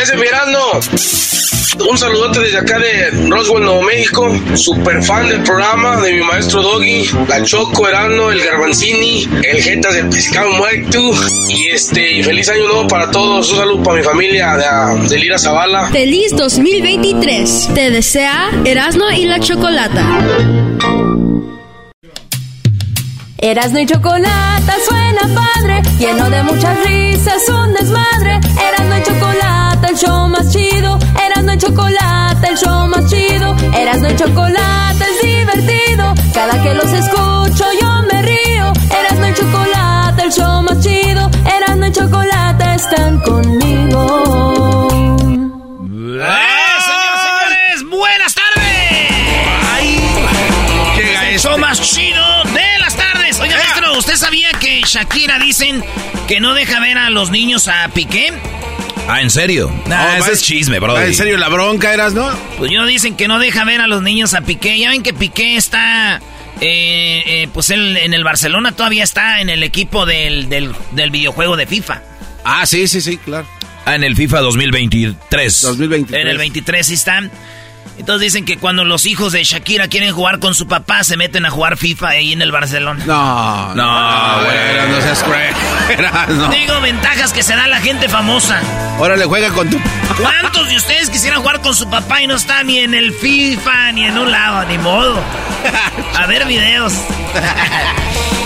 Ese mirando. Un saludote desde acá de Roswell, Nuevo México. Super fan del programa de mi maestro Doggy, la Choco Erano, el Garbanzini, el Jetas del Pescado Muerto. Y este, y feliz año nuevo para todos. Un saludo para mi familia de, de Lira Zavala. Feliz 2023. Te desea Erasmo y la Chocolata. Erasmo y chocolate suena padre, lleno de muchas risas, un desmadre. Erasmo y chocolate, el show más chido. Erasmo y chocolate, el show más chido. Erasmo y chocolate es divertido. Cada que los escucho yo me río. Erasmo y chocolate, el show más chido. Erasmo y chocolate están conmigo. ¡Eh, señores! ¡Buenas tardes! Llega el este. show más chido de las tardes. Oiga, maestro, ¿usted sabía que Shakira dicen que no deja ver a los niños a Piqué? Ah, ¿en serio? Nah, Oh, ese va- es chisme, bro. va en serio la bronca eras, no? Pues yo dicen que no deja ver a los niños a Piqué. Ya ven que Piqué está, eh, eh, pues él en el Barcelona todavía está en el equipo del, del, del videojuego de FIFA. Ah, sí, sí, sí, claro. Ah, en el FIFA 2023. En el 23 sí están. Entonces dicen que cuando los hijos de Shakira quieren jugar con su papá, se meten a jugar FIFA ahí en el Barcelona. No, no, güey, no seas cruel. no. Digo, ventajas que se da la gente famosa. Órale, juega con tu... ¿Cuántos de ustedes quisieran jugar con su papá y no está ni en el FIFA ni en un lado? Ni modo. A ver videos.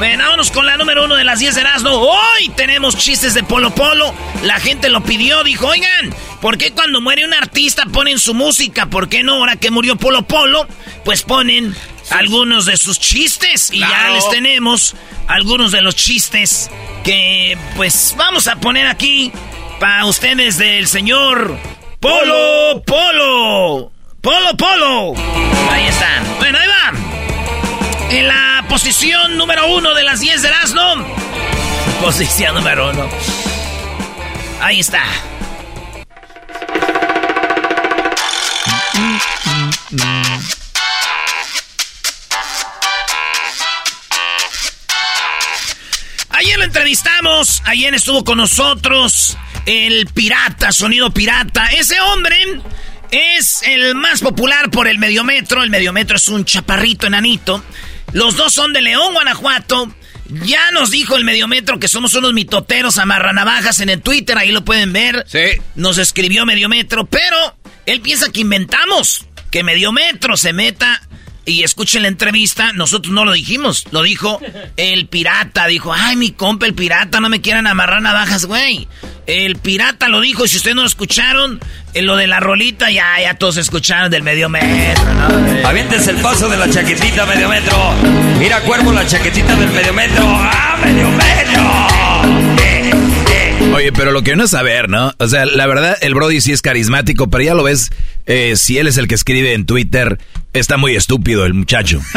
Bueno, vámonos con la número uno de las 10 de Erasmo. Hoy tenemos chistes de Polo Polo. La gente lo pidió, dijo, oigan, ¿por qué cuando muere un artista ponen su música? ¿Por qué no ahora que murió Polo Polo? Pues ponen algunos de sus chistes. Y ya les tenemos algunos de los chistes que pues vamos a poner aquí para ustedes del señor Polo Polo. Polo Polo. Ahí están. Bueno, ahí va. En la posición número uno de las 10 de Erasmo. Posición número uno. Ahí está. Ayer lo entrevistamos, ayer estuvo con nosotros el pirata, sonido pirata. Ese hombre es el más popular por el mediometro. El mediometro es un chaparrito enanito. Los dos son de León, Guanajuato. Ya nos dijo el mediometro que somos unos mitoteros amarranavajas en el Twitter, ahí lo pueden ver. Sí. Nos escribió mediometro, pero él piensa que inventamos. Que mediometro se meta y escuchen la entrevista, nosotros no lo dijimos, lo dijo el pirata, dijo, ay mi compa el pirata, no me quieran amarrar navajas, güey. El pirata lo dijo y si ustedes no lo escucharon, en lo de la rolita ya, ya todos escucharon del medio metro, ¿no? Avientes el paso de la chaquetita medio metro. Mira, cuervo, la chaquetita del medio metro. ¡Ah, medio metro! Oye, pero lo que uno es saber, ¿no? O sea, la verdad, el Brody sí es carismático, pero ya lo ves, eh, si él es el que escribe en Twitter, está muy estúpido el muchacho.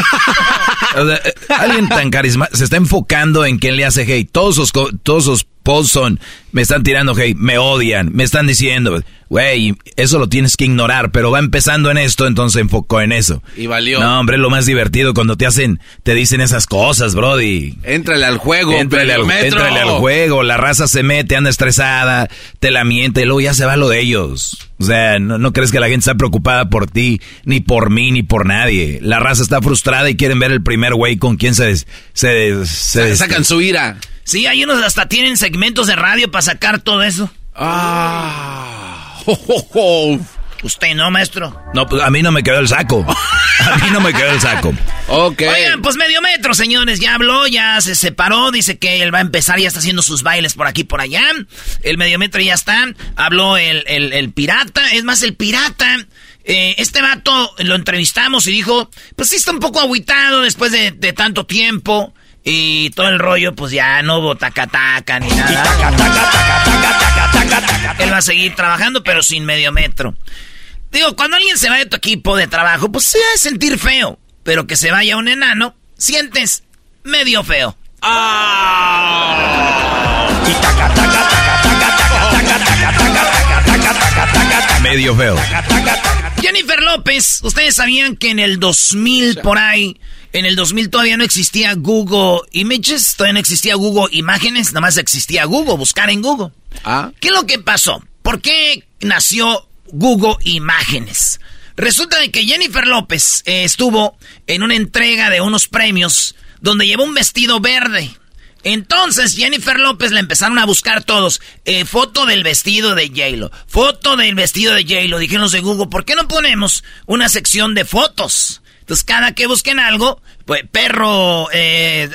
O sea, eh, alguien tan carismático se está enfocando en quién le hace hate. Todos sus, todos sus posts son, me están tirando hate, me odian, me están diciendo, güey, eso lo tienes que ignorar, pero va empezando en esto, entonces se enfocó en eso. Y valió. No, hombre, es lo más divertido cuando te hacen, te dicen esas cosas, Brody. Éntrale al juego, Éntrale al, éntrale al juego, la raza se mete, anda estresada, te la miente y luego ya se va lo de ellos. O sea, no, no crees que la gente está preocupada por ti, ni por mí, ni por nadie. La raza está frustrada y quieren ver el primer güey con quien se... se, se Sa- sacan su ira. Sí, hay unos hasta tienen segmentos de radio para sacar todo eso. Ah. Usted no, maestro. No, pues a mí no me quedó el saco. A mí no me quedó el saco. Ok. Oigan, pues medio metro, señores. Ya habló, ya se separó. Dice que él va a empezar, ya está haciendo sus bailes por aquí, por allá. El medio metro ya está. Habló el, el, pirata. Es más, el pirata. Eh, este vato lo entrevistamos y dijo, pues sí está un poco aguitado después de, de tanto tiempo. Y todo el rollo, pues ya no hubo taca-taca ni nada. Él va a seguir trabajando, pero sin medio metro. Digo, cuando alguien se va de tu equipo de trabajo, pues se va a sentir feo. Pero que se vaya un enano, sientes medio feo. Medio feo. Jennifer López, ustedes sabían que en el 2000 por ahí, en el 2000 todavía no existía Google Images, todavía no existía Google Imágenes, nada más existía Google, buscar en Google. Ah. ¿Qué es lo que pasó? ¿Por qué nació Google Imágenes? Resulta de que Jennifer López eh, estuvo en una entrega de unos premios donde llevó un vestido verde. Entonces Jennifer López la empezaron a buscar todos. Eh, foto del vestido de J-Lo. Foto del vestido de J-Lo. Dijeron los de Google, ¿por qué no ponemos una sección de fotos? Entonces cada que busquen algo, pues perro eh,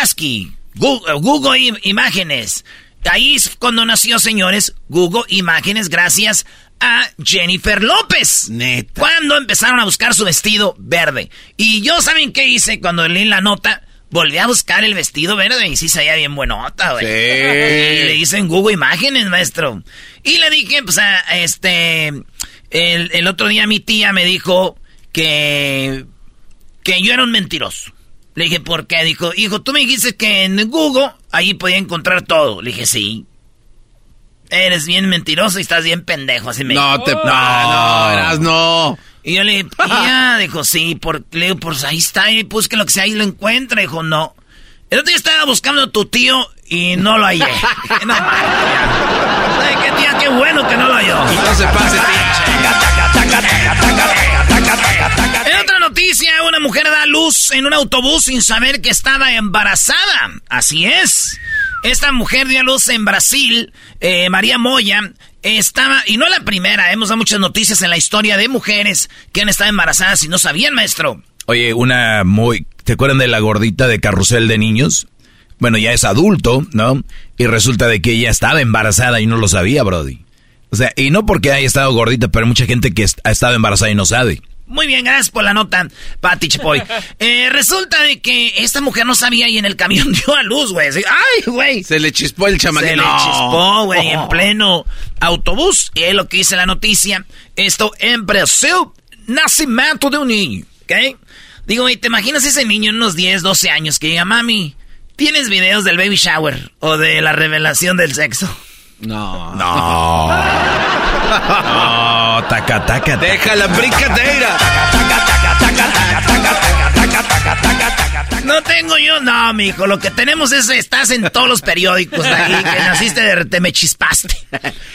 husky, Google, Google Imágenes. Ahí es cuando nació, señores, Google Imágenes gracias a Jennifer López. Neta. Cuando empezaron a buscar su vestido verde. Y yo, ¿saben qué hice cuando leí la nota? Volví a buscar el vestido verde y sí se veía bien buenota, güey. Sí. Y le hice en Google Imágenes, maestro. Y le dije, pues, a, este... El, el otro día mi tía me dijo que... Que yo era un mentiroso. Le dije, ¿por qué? Dijo, hijo, tú me dijiste que en Google ahí podía encontrar todo. Le dije, sí. Eres bien mentiroso y estás bien pendejo, así me No dijo. te... No, no, eras no. Y yo le dije, tía, dijo, sí, por, le digo, pues ahí está, y pues que lo que sea, ahí lo encuentra. Dijo, no. El otro día estaba buscando a tu tío y no lo hallé. No, ¿Sabe qué, tía? Qué bueno que no lo halló. No se pase, noticia, una mujer da luz en un autobús sin saber que estaba embarazada. Así es. Esta mujer dio a luz en Brasil, eh, María Moya, estaba, y no la primera, hemos dado muchas noticias en la historia de mujeres que han estado embarazadas y no sabían, maestro. Oye, una muy... ¿Te acuerdan de la gordita de carrusel de niños? Bueno, ya es adulto, ¿no? Y resulta de que ella estaba embarazada y no lo sabía, Brody. O sea, y no porque haya estado gordita, pero hay mucha gente que ha estado embarazada y no sabe. Muy bien, gracias por la nota, Pati Chapoy. Eh, resulta de que esta mujer no sabía y en el camión dio a luz, güey. ¡Ay, güey! Se le chispó el chamaquito. Se le chispó, güey, en pleno autobús. Y es lo que dice la noticia. Esto en Brasil, nacimiento de un niño, ¿ok? Digo, güey, ¿te imaginas ese niño en unos 10, 12 años que diga, mami, ¿tienes videos del baby shower o de la revelación del sexo? No. No. No, taca, taca, taca. Deja la brincadera. No tengo yo, no, mijo. Lo que tenemos es, estás en todos los periódicos de ahí, que naciste de, te me chispaste.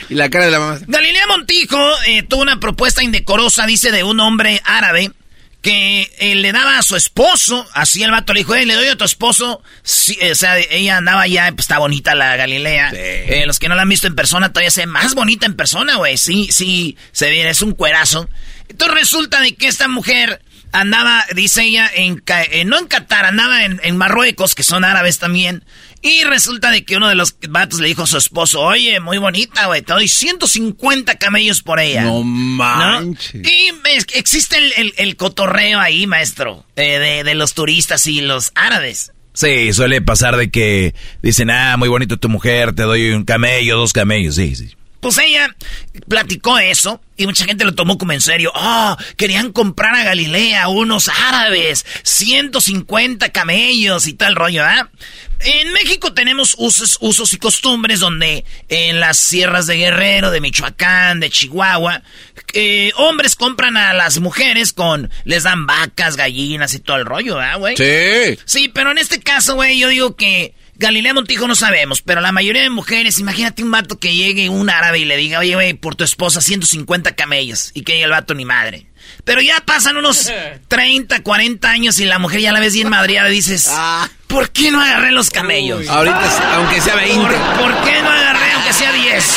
Y la cara de la mamá. Galilea Montijo eh, tuvo una propuesta indecorosa, dice, de un hombre árabe que eh, le daba a su esposo, así el vato le dijo, "Eh, le doy a tu esposo, Sí, o sea, ella andaba ya, pues está bonita la Galilea. Eh, los que no la han visto en persona todavía se ve más bonita en persona, güey, sí, sí, se ve, es un cuerazo. Entonces resulta de que esta mujer andaba, dice ella, en, eh, no en Qatar, andaba en, en Marruecos, que son árabes también. Y resulta de que uno de los vatos le dijo a su esposo, oye, muy bonita, güey, te doy 150 camellos por ella. No ¿no? manches. Y es- existe el, el- el cotorreo ahí, maestro, eh, de, de los turistas y los árabes. Sí, suele pasar de que dicen, ah, muy bonito tu mujer, te doy un camello, dos camellos, sí, sí. Pues ella platicó eso y mucha gente lo tomó como en serio. Oh, querían comprar a Galilea unos árabes, 150 camellos y tal rollo, ¿ah? En México tenemos usos, usos y costumbres donde en las sierras de Guerrero, de Michoacán, de Chihuahua, eh, hombres compran a las mujeres con, les dan vacas, gallinas y todo el rollo, ¿ah, güey? Sí. Sí, pero en este caso, güey, yo digo que Galilea Montijo no sabemos, pero la mayoría de mujeres, imagínate un vato que llegue un árabe y le diga, oye, güey, por tu esposa 150 camellos y que haya el vato ni madre. Pero ya pasan unos 30, 40 años y la mujer ya la ves bien madreada y dices, Ah. ¿por qué no agarré los camellos? Ahorita, aunque sea 20. ¿Por, por qué no agarré aunque sea 10? 10.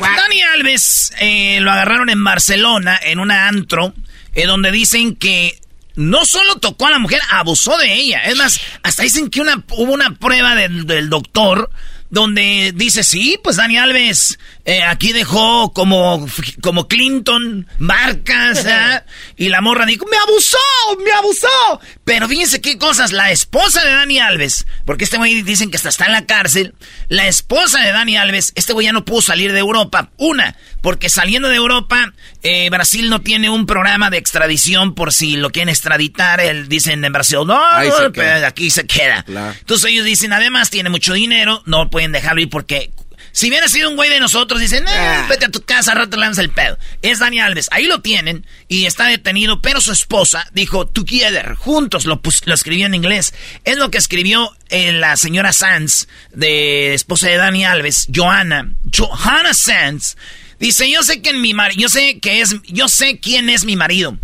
Dani Alves eh, lo agarraron en Barcelona, en una antro, eh, donde dicen que no solo tocó a la mujer, abusó de ella. Es más, hasta dicen que una, hubo una prueba del, del doctor donde dice, sí, pues Dani Alves eh, aquí dejó como, como Clinton marcas, ¿ah? y la morra dijo, me abusó, me abusó. Pero fíjense qué cosas, la esposa de Dani Alves, porque este güey dicen que hasta está en la cárcel, la esposa de Dani Alves, este güey ya no pudo salir de Europa. Una, porque saliendo de Europa, eh, Brasil no tiene un programa de extradición por si lo quieren extraditar, él dicen en Brasil, no, se pero aquí se queda. Claro. Entonces ellos dicen, además tiene mucho dinero, no pueden dejarlo ir porque si hubiera sido un güey de nosotros, dicen, eh, Ah. vete a tu casa, rato le damos el pedo. Es Dani Alves, ahí lo tienen y está detenido, pero su esposa dijo, together, juntos, lo, escribió en inglés. Es lo que escribió eh, la señora Sanz, de esposa de Dani Alves, Johanna, Johanna Sanz. Dice, yo sé que en mi yo sé que es, yo sé quién es mi marido.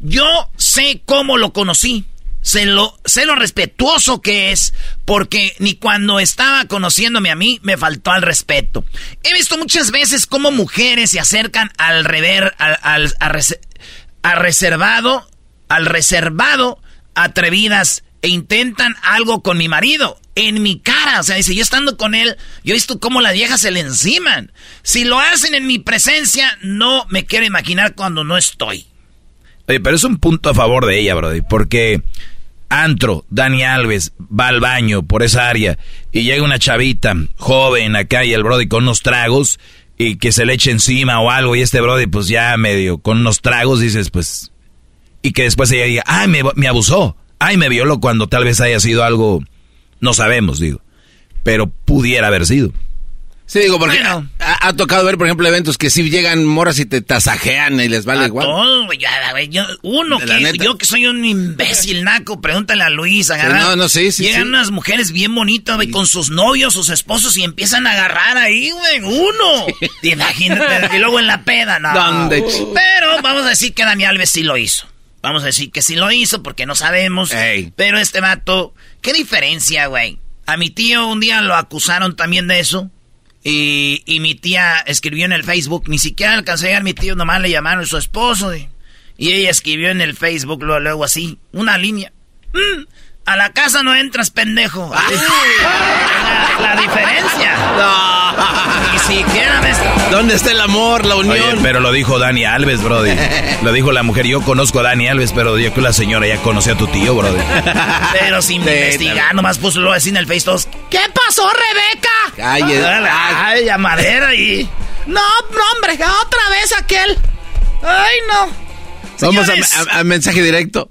Yo sé cómo lo conocí. Sé lo, sé lo respetuoso que es, porque ni cuando estaba conociéndome a mí me faltó al respeto. He visto muchas veces cómo mujeres se acercan al rever, al, a reservado, al reservado, atrevidas e intentan algo con mi marido en mi cara. O sea, dice, yo estando con él, yo he visto cómo las viejas se le enciman. Si lo hacen en mi presencia, no me quiero imaginar cuando no estoy. Oye, pero es un punto a favor de ella, Brody, porque Antro, Dani Alves, va al baño por esa área y llega una chavita joven acá y el Brody con unos tragos y que se le eche encima o algo y este Brody pues ya medio con unos tragos dices pues... Y que después ella diga, ay, me, me abusó, ay, me violó cuando tal vez haya sido algo, no sabemos, digo, pero pudiera haber sido. Sí, digo, porque Bueno. Ha, tocado ver, por ejemplo, eventos que sí llegan moras y te tasajean y les vale A igual. güey, ya, yo- uno que neta. yo que soy un imbécil naco, pregúntale a Luis, agarrar. no, no, sí, sí, Llegan sí. unas mujeres bien bonitas, güey, con sus novios, sus esposos y empiezan a agarrar ahí, güey, uno. Imagínate, y luego en la peda, no. ¿Dónde, Pero vamos a decir que Dani Alves sí lo hizo. Vamos a decir que sí lo hizo porque no sabemos. Ey. Pero este vato, ¿qué diferencia, güey? A mi tío un día lo acusaron también de eso. Y, y mi tía escribió en el Facebook, ni siquiera alcancé a llegar mi tío, nomás le llamaron su esposo. Y, y ella escribió en el Facebook luego, luego así, una línea. "Mm, a la casa no entras, pendejo. la, la diferencia. Ni siquiera me... ¿Dónde está el amor, la unión? Oye, pero lo dijo Dani Alves, Brody. Lo dijo la mujer. Yo conozco a Dani Alves, pero yo que la señora ya conoció a tu tío, Brody. Pero sin Sí, investigar, nomás puso luego así en el Face todos. ¿Qué pasó, Rebeca? Ay, eh, Ay, la madera y. No, no, hombre, otra vez aquel. Ay, no. Vamos Señores, a, a- a mensaje directo.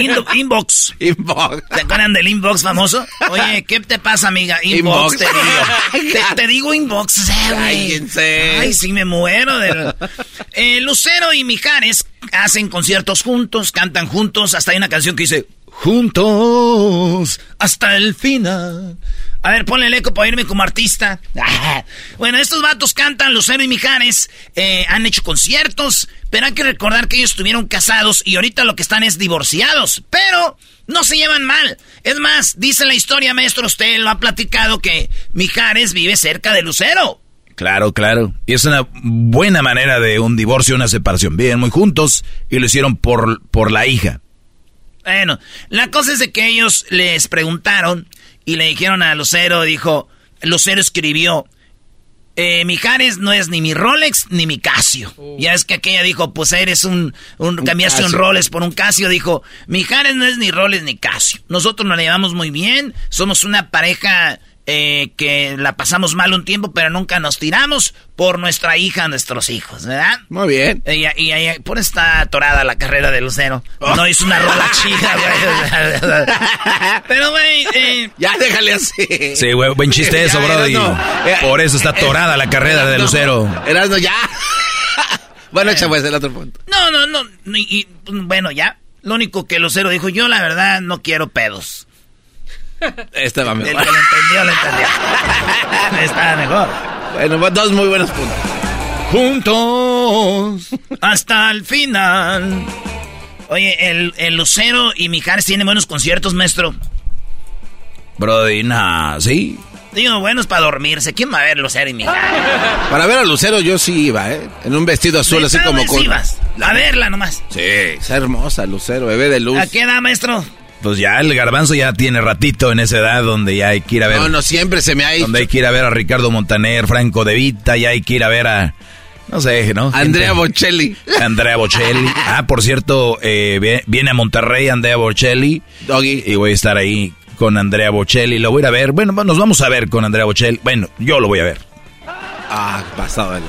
Indo- inbox. Inbox. ¿Te acuerdan del inbox famoso? Oye, ¿qué te pasa, amiga? Inbox, Inbox. te digo. Te, te digo inbox. Ay, sí, me muero. De... Eh, Lucero y Mijares hacen conciertos juntos, cantan juntos. Hasta hay una canción que dice, juntos hasta el final. A ver, ponle el eco para irme como artista. Bueno, estos vatos cantan, Lucero y Mijares, eh, han hecho conciertos, pero hay que recordar que ellos estuvieron casados y ahorita lo que están es divorciados, pero no se llevan mal. Es más, dice la historia, maestro, usted lo ha platicado que Mijares vive cerca de Lucero. Claro, claro. Y es una buena manera de un divorcio, una separación. Viven muy juntos y lo hicieron por, por la hija. Bueno, la cosa es de que ellos les preguntaron y le dijeron a Lucero, dijo, Lucero escribió, eh, Mijares no es ni mi Rolex ni mi Casio. Ya es que aquella dijo, pues eres un, un, cambiaste un. Rolex por un Casio. Dijo, Mijares no es ni Rolex ni Casio. Nosotros nos llevamos muy bien, somos una pareja eh, que la pasamos mal un tiempo, pero nunca nos tiramos por nuestra hija, nuestros hijos, ¿verdad? Muy bien. Ella, y ella, por está atorada la carrera de Lucero. No hizo una rola chida, güey. Pero, güey, eh, Ya déjale así. Sí, güey, buen chiste eso, Brody. Erasno. Eh, Por eso está atorada la carrera de. Lucero. Erasno, ya. bueno, echa pues el otro punto. no, no, no. y- y, bueno, ya. Lo único que Lucero dijo, yo la verdad no quiero pedos. Este va El que lo mejor. entendió, lo entendió. Está mejor. Bueno, dos muy buenos puntos. Juntos hasta el final. Oye, el, el Lucero y Mijares tienen buenos conciertos, maestro. Brody, nah, sí. Digo, buenos para dormirse. ¿Quién va a ver Lucero y Mijares? Para ver a Lucero yo sí iba, ¿eh? En un vestido azul así ¿Neta, como con... ibas? A verla nomás. Sí, es hermosa, Lucero, bebé de luz. ¿A qué edad, maestro? Pues ya el garbanzo ya tiene ratito en esa edad donde ya hay que ir a ver. No, no, siempre se me ha ido. Donde hay que ir a ver a Ricardo Montaner, Franco De Vita, ya hay que ir a ver a. No sé, ¿no? Andrea Bocelli. Andrea Bocelli. Ah, por cierto, eh, vie- viene a Monterrey Andrea Bocelli. Doggy. Y voy a estar ahí con Andrea Bocelli. Lo voy a ir a ver. Bueno, nos vamos a ver con Andrea Bocelli. Bueno, yo lo voy a ver. Ah, pasado de la...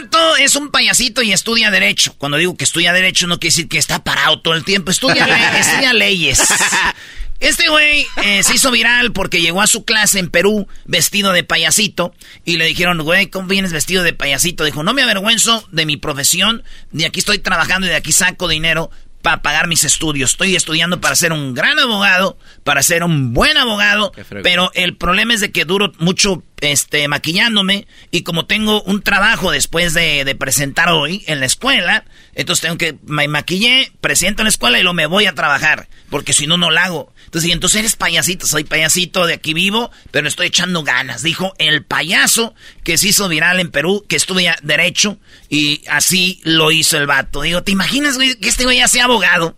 Vato es un payasito y estudia Derecho. Cuando digo que estudia Derecho, no quiere decir que está parado todo el tiempo. Estudia, le- estudia leyes. Este güey eh, se hizo viral porque llegó a su clase en Perú vestido de payasito y le dijeron, güey, ¿cómo vienes vestido de payasito? Dijo, no me avergüenzo de mi profesión, de aquí estoy trabajando y de aquí saco dinero para pagar mis estudios. Estoy estudiando para ser un gran abogado, para ser un buen abogado, pero el problema es de que duro mucho este maquillándome y como tengo un trabajo después de, de presentar hoy en la escuela, entonces tengo que me maquillé, presento en la escuela y luego me voy a trabajar, porque si no no lo hago. Entonces, y entonces eres payasito, soy payasito de aquí vivo, pero estoy echando ganas, dijo el payaso que se hizo viral en Perú, que estudia derecho y así lo hizo el vato. Digo, ¿te imaginas que este güey ya sea abogado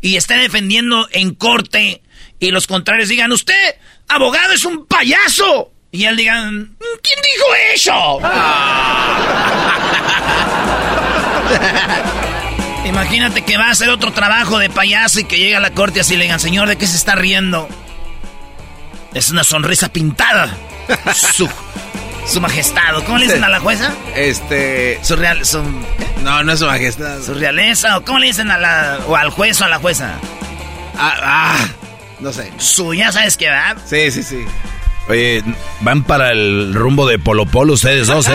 y esté defendiendo en corte y los contrarios digan, usted, abogado, es un payaso? Y él diga, "Mm, ¿quién dijo eso? Imagínate que va a hacer otro trabajo de payaso y que llega a la corte y así le digan, señor, ¿de qué se está riendo? Es una sonrisa pintada. Su, su majestad. ¿Cómo le dicen a la jueza? Este... Su, real, su, No, no es su majestad. su realeza. ¿O cómo le dicen a la, o al juez o a la jueza? Ah, ah, no sé. Su, ya sabes qué va. Sí, sí, sí. Oye, van para el rumbo de Polo Polo ustedes dos, ¿eh?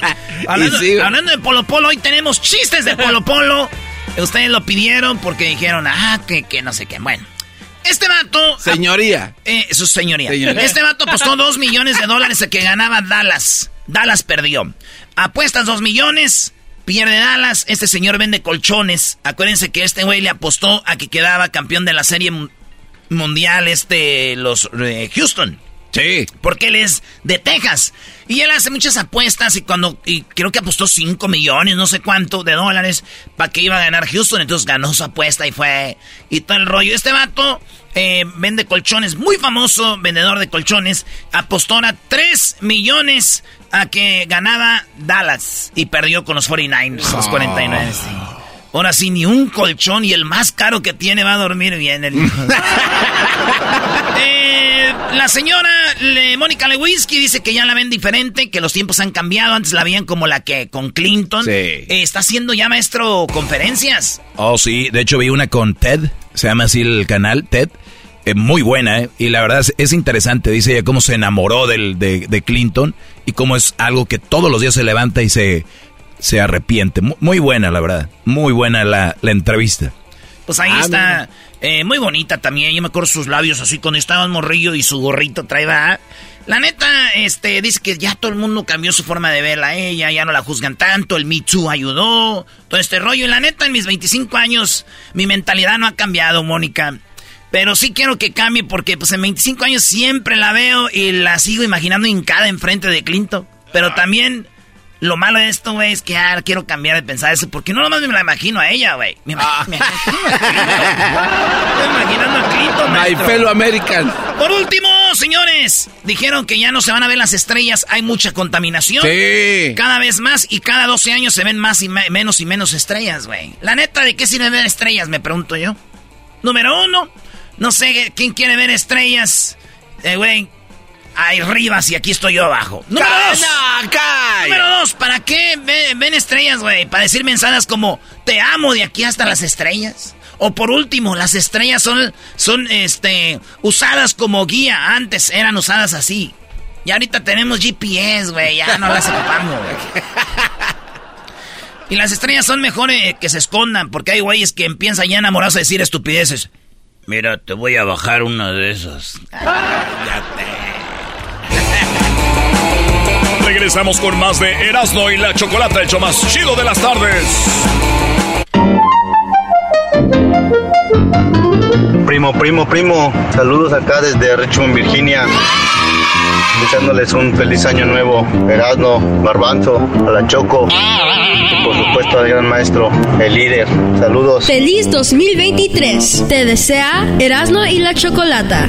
Hablando, Y sí, hablando de Polo Polo, hoy tenemos chistes de Polo Polo. Ustedes lo pidieron porque dijeron, ah, que, que no sé qué. Bueno, este vato. Señoría. Eh, su señoría. Señoría. Este vato apostó dos millones de dólares a que ganaba Dallas. Dallas perdió. Apuestas dos millones, pierde Dallas. Este señor vende colchones. Acuérdense que este güey le apostó a que quedaba campeón de la serie mu- mundial, este, los eh, Houston. Sí. Porque él es de Texas. Y él hace muchas apuestas y cuando, y creo que apostó 5 millones, no sé cuánto, de dólares para que iba a ganar Houston. Entonces ganó su apuesta y fue, y todo el rollo. Este vato eh, vende colchones, muy famoso vendedor de colchones. Apostó a 3 millones a que ganaba Dallas y perdió con los 49ers, los 49ers. sí. Ahora sí, ni un colchón y el más caro que tiene va a dormir bien el hijo. Eh, la señora le- Mónica Lewinsky dice que ya la ven diferente, que los tiempos han cambiado. Antes la veían como la que con Clinton. Sí. Eh, está haciendo ya maestro conferencias. Oh, sí. De hecho, vi una con Ted. Se llama así el canal, Ted. Eh, muy buena, ¿eh? Y la verdad es, es interesante. Dice ella cómo se enamoró del, de, de Clinton y cómo es algo que todos los días se levanta y se, se arrepiente. Mu- Muy, buena, la verdad. Muy buena la, la entrevista. Pues ahí Ah, está. Eh, muy bonita también. Yo me acuerdo sus labios así cuando estaba en morrillo y su gorrito traía. La neta, este, dice que ya todo el mundo cambió su forma de verla a ella, ya no la juzgan tanto, el Me Too ayudó, todo este rollo. Y la neta, en mis 25 años, mi mentalidad no ha cambiado, Mónica. Pero sí quiero que cambie porque pues en 25 años siempre la veo y la sigo imaginando hincada enfrente de Clinton. Pero también lo malo de esto, güey, es que ah, quiero cambiar de pensar eso porque no nomás me la imagino a ella, güey. Me, imag- me imagino. Estoy imaginando a Clinton, My fellow American. Por último, señores, dijeron que ya no se van a ver las estrellas, hay mucha contaminación. Sí. Cada vez más y cada 12 años se ven más y me- menos y menos estrellas, güey. La neta, ¿de qué sirve ver estrellas? Me pregunto yo. Número uno, no sé quién quiere ver estrellas. Eh, güey, rivas y aquí estoy yo abajo. Número dos. ¡Calla, calla! Número dos, ¿para qué ve- ven estrellas, güey? Para decir mensajes como te amo de aquí hasta las estrellas. O por último, las estrellas son, son este, usadas como guía. Antes eran usadas así. Y ahorita tenemos GPS, güey. Ya no las ocupamos, güey. Y las estrellas son mejores que se escondan, porque hay güeyes que empiezan ya enamorados a decir estupideces. Mira, te voy a bajar una de esas. Regresamos con más de Erasmo y la Chocolata, hecho más chido de las tardes. Primo, primo, primo, saludos acá desde Richmond, Virginia. Deseándoles un feliz año nuevo. Erasmo, Garbanzo, a la Choco. Y por supuesto al gran maestro, el líder. Saludos. Feliz 2023. Te desea Erasmo y la Chocolata.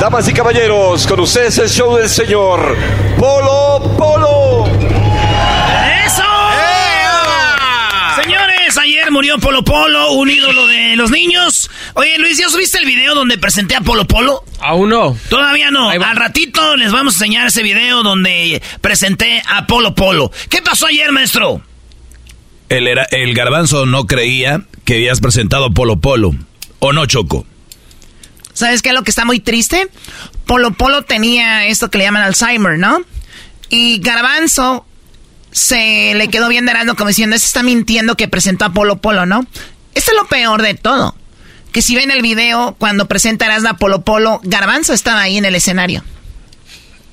Damas y caballeros, con ustedes el show del señor Polo Polo. ¡Eso! Señores, ayer murió Polo Polo, un ídolo de los niños. Oye, Luis, ¿ya subiste el video donde presenté a Polo Polo? Aún no. Todavía no. Al ratito les vamos a enseñar ese video donde presenté a Polo Polo. ¿Qué pasó ayer, maestro? El, era, el garbanzo no creía que habías presentado a Polo Polo. ¿O no, Choco? ¿Sabes qué es lo que está muy triste? Polo Polo tenía esto que le llaman Alzheimer, ¿no? Y Garbanzo se le quedó bien derando como diciendo, ese está mintiendo que presentó a Polo Polo, ¿no? Esto es lo peor de todo. Que si ven el video, cuando presentarás a Polo Polo, Garbanzo estaba ahí en el escenario.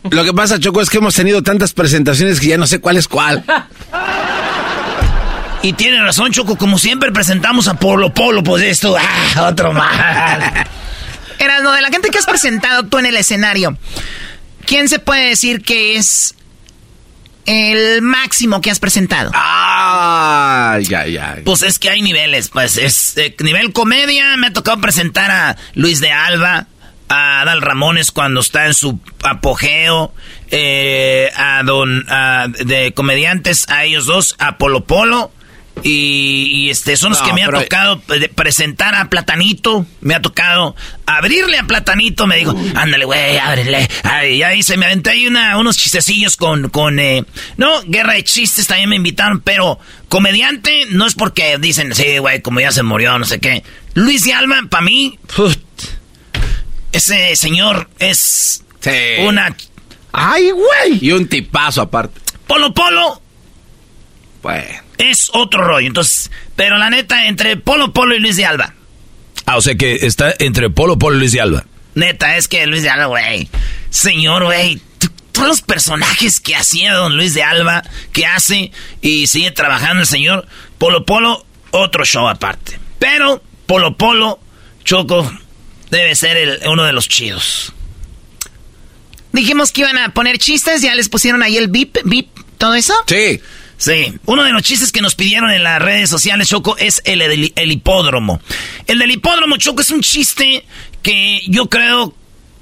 Lo que pasa, Choco, es que hemos tenido tantas presentaciones que ya no sé cuál es cuál. Y tiene razón, Choco, como siempre presentamos a Polo Polo, pues esto, ah, otro más. Erasmo, de la gente que has presentado tú en el escenario, ¿quién se puede decir que es el máximo que has presentado? Ah, ya, ya. Pues es que hay niveles, pues es eh, nivel comedia, me ha tocado presentar a Luis de Alba, a Adal Ramones cuando está en su apogeo, eh, a don de comediantes, a ellos dos, a Polo Polo y, este son los que me ha tocado presentar a Platanito. Me ha tocado abrirle a Platanito. Me dijo, ándale, güey, ábrele. Ay, ya hice, me aventé ahí una, unos chistecillos con, con eh, no, guerra de chistes también me invitaron, pero comediante no es porque dicen, sí, güey, como ya se murió, no sé qué. Luis de Alma, para mí, ese señor es una. ¡Ay, güey! Y un tipazo aparte. Polo Polo. Pues es otro rollo. Entonces, pero la neta, entre Polo Polo y Luis de Alba. Ah, o sea que está entre Polo Polo y Luis de Alba. Neta, es que Luis de Alba, güey. Señor, güey. Todos los personajes que hacía don Luis de Alba, que hace y sigue trabajando el señor, Polo Polo, otro show aparte. Pero Polo Polo, Choco, debe ser el, uno de los chidos. Dijimos que iban a poner chistes, ya les pusieron ahí el bip, bip, todo eso. Sí. Sí, uno de los chistes que nos pidieron en las redes sociales, Choco, es el, el, hipódromo. El del hipódromo, Choco, es un chiste que yo creo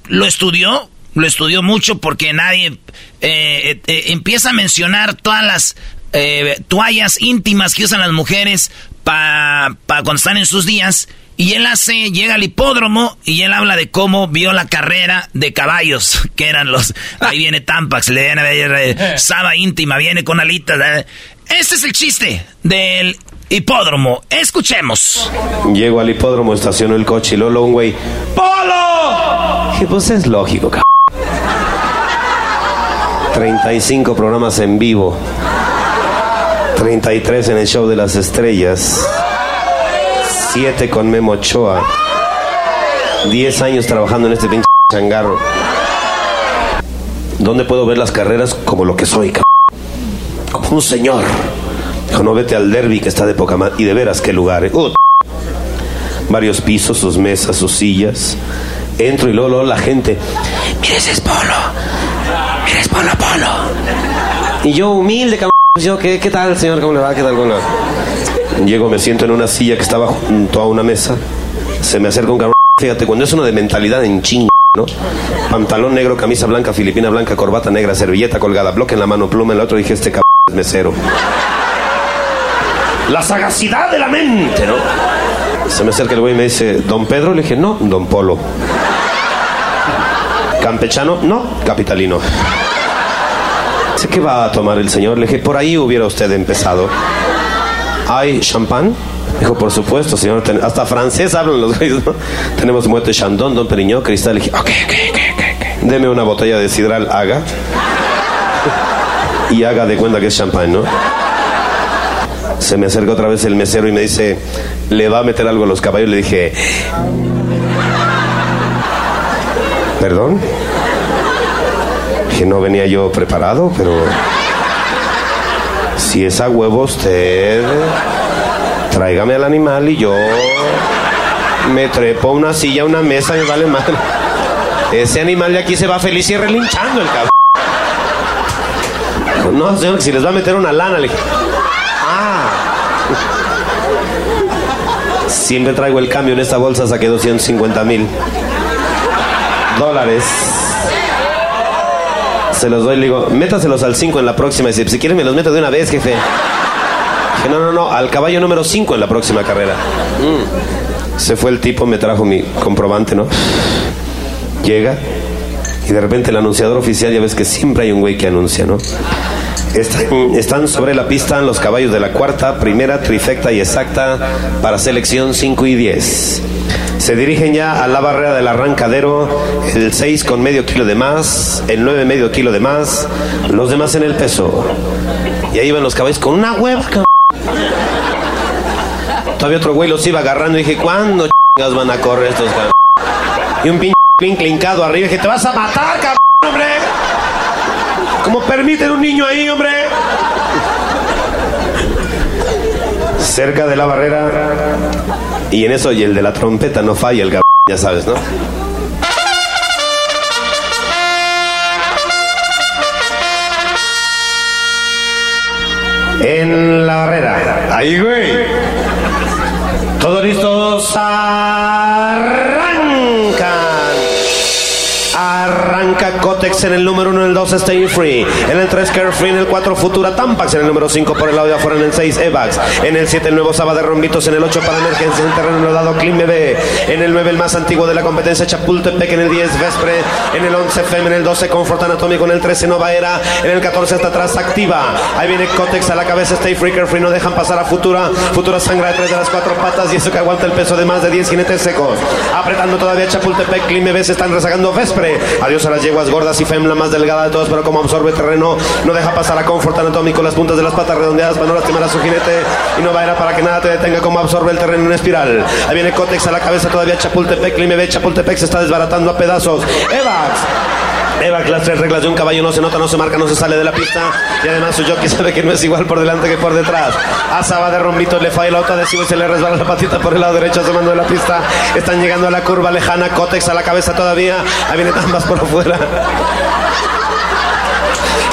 lo estudió, lo estudió mucho porque nadie eh, eh, empieza a mencionar todas las eh, toallas íntimas que usan las mujeres para cuando están en sus días y él hace, llega al hipódromo y él habla de cómo vio la carrera de caballos, que eran los... Ahí viene Tampax, le viene a ver Saba íntima, viene con alitas. Este es el chiste del hipódromo. Escuchemos. Llego al hipódromo, estaciono el coche y Lolo, un güey. ¡Polo! Que pues es lógico, cabrón. 35 programas en vivo. 33 en el show de las estrellas. 7 con Memo Ochoa. 10 años trabajando en este pinche changarro. ¿Dónde puedo ver las carreras como lo que soy, cabrón? Como un señor. Dijo, no vete al derby que está de poca más. Y de veras, qué lugar, eh. varios pisos, sus mesas, sus sillas. Entro y luego, luego la gente, mire ese es Polo, mire Polo Polo. Y yo humilde, cabrón, yo, ¿qué, ¿qué tal señor? ¿Cómo le va? ¿Qué tal? ¿Cómo? Llego, me siento en una silla que estaba junto a una mesa. Se me acerca un cabrón. Fíjate, cuando es uno de mentalidad en ching, ¿no? Pantalón negro, camisa blanca, filipina blanca, corbata negra, servilleta colgada, bloque en la mano, pluma en la otra. Dije, este cabrón es mesero. La sagacidad de la mente, ¿no? Se me acerca el güey y me dice, ¿Don Pedro? Le dije, no, Don Polo. ¿Campechano? No, capitalino. Sé que va a tomar el señor. Le dije, por ahí hubiera usted empezado. ¿Hay champán? Dijo, por supuesto, señor. Hasta francés hablan los güeyes, ¿no? Tenemos muerte Chandon, Don Periñón, Cristal. Dije, ok, ok, ok, ok. Deme una botella de sidral Haga. Y haga de cuenta que es champán, ¿no? Se me acerca otra vez el mesero y me dice, ¿le va a meter algo a los caballos? Le dije, ¿perdón? Que no venía yo preparado, pero si es a huevo usted, tráigame al animal y yo me trepo a una silla, a una mesa, me vale mal. Ese animal de aquí se va feliz y relinchando el cabrón. No, señor, si les va a meter una lana, le ah. Siempre traigo el cambio en esta bolsa, saqué 250 mil dólares. Se los doy, le digo, métaselos al 5 en la próxima. Y dice, si quieren me los meto de una vez, jefe. Dije, no, no, no, al caballo número 5 en la próxima carrera. Mm. Se fue el tipo, me trajo mi comprobante, ¿no? Llega y de repente el anunciador oficial, ya ves que siempre hay un güey que anuncia, ¿no? Están, están sobre la pista los caballos de la cuarta, primera, trifecta y exacta para selección 5 y 10. Se dirigen ya a la barrera del arrancadero, el 6 con medio kilo de más, el 9 medio kilo de más, los demás en el peso. Y ahí van los caballos con una hueva, cabrón. Todavía otro güey los iba agarrando y dije, ¿cuándo chingas van a correr estos cabrones? Y un pinche clincado arriba, dije, te vas a matar, cabrón, hombre. ¿Cómo permiten un niño ahí, hombre? Cerca de la barrera. Y en eso, y el de la trompeta no falla, el cabrón, ya sabes, ¿no? En la barrera. Ahí, güey. Todos listos. Arrancan. Arranca Cotex en el número 1, en el 2 Stay Free, en el 3 Carefree, en el 4 Futura Tampax, en el número 5 por el lado de afuera, en el 6 Evax, en el 7 el nuevo Saba de Rombitos, en el 8 para emergencia, en el terreno dado Clean BB, en el 9 el más antiguo de la competencia Chapultepec, en el 10 Vespre, en el 11 FEM, en el 12 Comfort Anatómico, en el 13 Nova Era, en el 14 hasta atrás Activa, ahí viene Cotex a la cabeza, Stay Free, Carefree, no dejan pasar a Futura, Futura sangra de tres de las cuatro patas y eso que aguanta el peso de más de 10 jinetes secos, apretando todavía Chapultepec, Clean BB se están rezagando Vespre, Adiós a las yeguas gordas y Fem, la más delgada de todos, pero como absorbe terreno, no deja pasar a Comfort Anatómico las puntas de las patas redondeadas para no lastimar a su jinete y no va a ir a para que nada te detenga como absorbe el terreno en espiral. Ahí viene Cotex a la cabeza todavía Chapultepec, Limebe, Chapultepec se está desbaratando a pedazos. Evax. Evax, las tres reglas de un caballo no se nota, no se marca, no se sale de la pista. Y además su jockey sabe que no es igual por delante que por detrás. Asa va de rombito, le falla la otra adhesivo y se le resbala la patita por el lado derecho, asomando de la pista. Están llegando a la curva lejana, Cotex a la cabeza todavía. Ahí viene Tambas por afuera.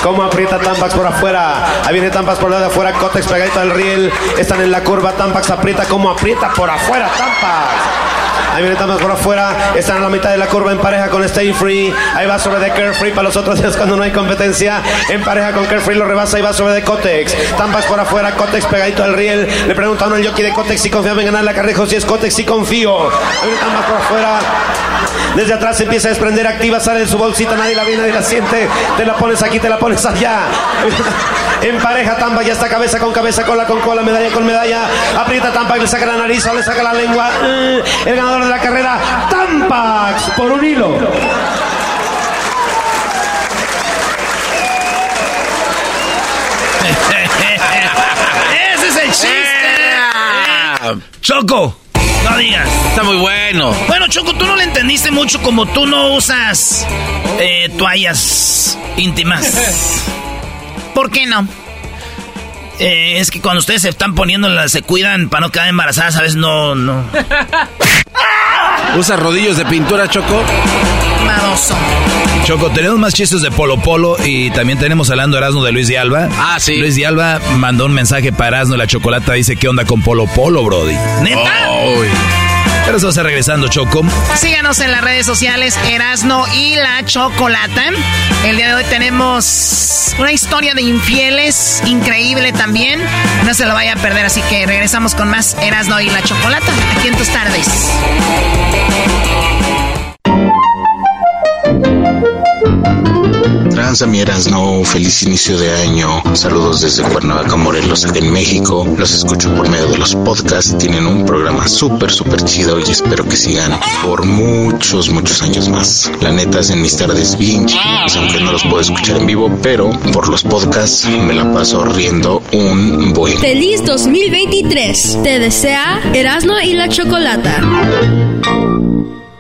Cómo aprieta Tampax por afuera. Ahí viene Tampax por lado de afuera. Cotex pegadito al riel. Están en la curva. Tampax aprieta. Cómo aprieta por afuera Tampax. Ahí viene Tampax por afuera. Están en la mitad de la curva en pareja con Stay Free. Ahí va sobre de Carefree para los otros días cuando no hay competencia. En pareja con Carefree lo rebasa y va sobre de Cotex. Tampax por afuera. Cotex pegadito al riel. Le pregunta a uno el jockey de Cotex si confiaba en ganar la carrera. Si es Cotex, sí confío. Ahí viene Tampax por afuera. Desde atrás se empieza a desprender activa, sale de su bolsita, nadie la ve, nadie la siente. Te la pones aquí, te la pones allá. En pareja, Tampa ya está cabeza con cabeza, cola con cola, medalla con medalla. Aprieta Tampax, le saca la nariz o le saca la lengua. El ganador de la carrera, Tampax, por un hilo. Ese es el chiste. Choco, no digas. Está muy bueno. Bueno, Choco, tú no le entendiste mucho como tú no usas eh, toallas íntimas. ¿Por qué no? Eh, es que cuando ustedes se están poniendo, se cuidan para no quedar embarazadas, a veces no, no. ¿Usa rodillos de pintura, Choco? Madoso. Choco, tenemos más chistes de Polo Polo y también tenemos hablando Erasmo de Luis de Alba. Ah, sí. Luis de Alba mandó un mensaje para Erasmo la chocolata. Dice, ¿qué onda con Polo Polo, Brody? ¿Neta? Pero eso va regresando, Choco. Síganos en las redes sociales Erasno y la Chocolata. El día de hoy tenemos una historia de infieles increíble también. No se lo vaya a perder, así que regresamos con más Erasno y la Chocolata aquí en tus tardes. Tranza mi no feliz inicio de año. Saludos desde Cuernavaca, Morelos, en México. Los escucho por medio de los podcasts. Tienen un programa súper, súper chido y espero que sigan por muchos, muchos años más. La neta, en mis tardes bien chidos, aunque no los puedo escuchar en vivo, pero por los podcasts me la paso riendo un buen. Feliz 2023. Te desea Erasmo y la Chocolata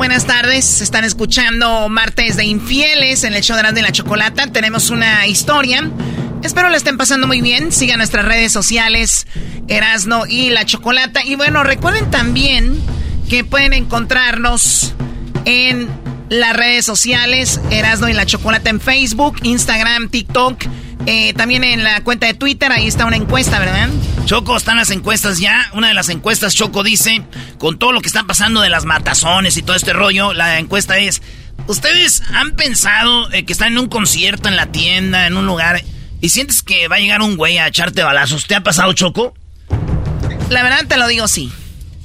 Buenas tardes, están escuchando Martes de Infieles en el show de Grande la Chocolata. Tenemos una historia. Espero la estén pasando muy bien. Sigan nuestras redes sociales, Erasno y la Chocolata. Y bueno, recuerden también que pueden encontrarnos en las redes sociales, Erasno y la Chocolata en Facebook, Instagram, TikTok eh, también en la cuenta de Twitter, ahí está una encuesta, ¿verdad? Choco, están las encuestas ya. Una de las encuestas, Choco dice, con todo lo que está pasando de las matazones y todo este rollo, la encuesta es, ¿ustedes han pensado eh, que están en un concierto, en la tienda, en un lugar, y sientes que va a llegar un güey a echarte balazos? ¿Te ha pasado, Choco? La verdad te lo digo sí.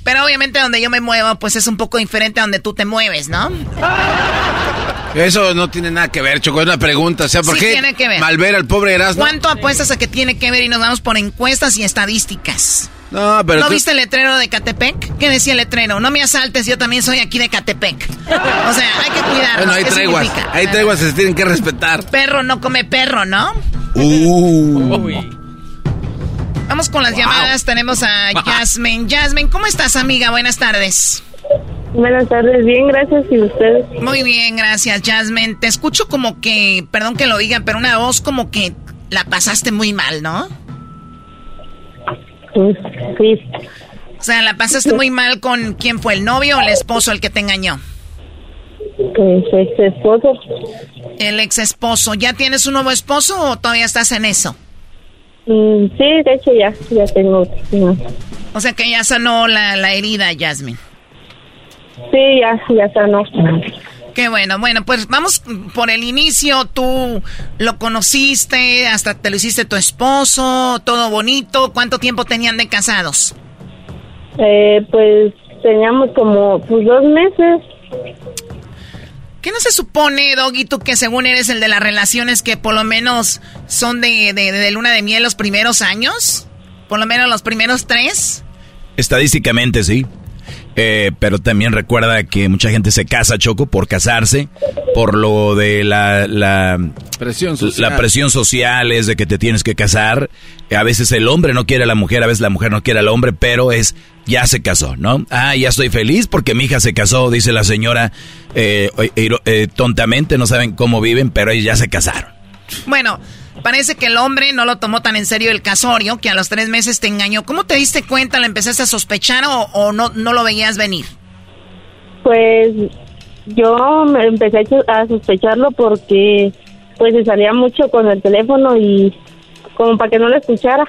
Pero obviamente donde yo me muevo, pues es un poco diferente a donde tú te mueves, ¿no? Eso no tiene nada que ver, Choco, es una pregunta. O sea, ¿por qué tiene que ver. malver al pobre Erasmo? ¿Cuánto apuestas a que tiene que ver y nos vamos por encuestas y estadísticas? No, pero. ¿No viste el letrero de Catepec? ¿Qué decía el letrero? No me asaltes, yo también soy aquí de Catepec. O sea, hay que cuidarnos. Bueno, hay ¿Qué treguas. significa? Hay treguas se tienen que respetar. Perro no come perro, ¿no? Uh. Vamos con las llamadas. Tenemos a Jasmine. Jasmine, ¿cómo estás, amiga? Buenas tardes. Buenas tardes, bien, gracias. ¿Y ustedes? Muy bien, gracias, Jasmine. Te escucho como que, perdón que lo diga, pero una voz como que la pasaste muy mal, ¿no? Pues, sí. O sea, la pasaste muy mal con quién fue, el novio o el esposo el que te engañó. Pues ex esposo. El ex esposo. ¿Ya tienes un nuevo esposo o todavía estás en eso? Mm, sí, de hecho ya, ya tengo. otro. O sea que ya sanó la, la herida, Jasmine. Sí, ya, ya sanó. Qué bueno, bueno, pues vamos por el inicio. Tú lo conociste, hasta te lo hiciste tu esposo, todo bonito. ¿Cuánto tiempo tenían de casados? Eh, pues teníamos como pues, dos meses. ¿Qué no se supone, Doggy, tú que según eres el de las relaciones que por lo menos son de, de, de luna de miel los primeros años? Por lo menos los primeros tres. Estadísticamente sí. Eh, pero también recuerda que mucha gente se casa, Choco, por casarse, por lo de la, la presión social. La presión social es de que te tienes que casar. A veces el hombre no quiere a la mujer, a veces la mujer no quiere al hombre, pero es, ya se casó, ¿no? Ah, ya estoy feliz porque mi hija se casó, dice la señora, eh, eh, tontamente, no saben cómo viven, pero ellos ya se casaron. Bueno, Parece que el hombre no lo tomó tan en serio el casorio, que a los tres meses te engañó. ¿Cómo te diste cuenta? ¿Lo empezaste a sospechar o, o no, no lo veías venir? Pues yo me empecé a sospecharlo porque pues se salía mucho con el teléfono y como para que no lo escuchara.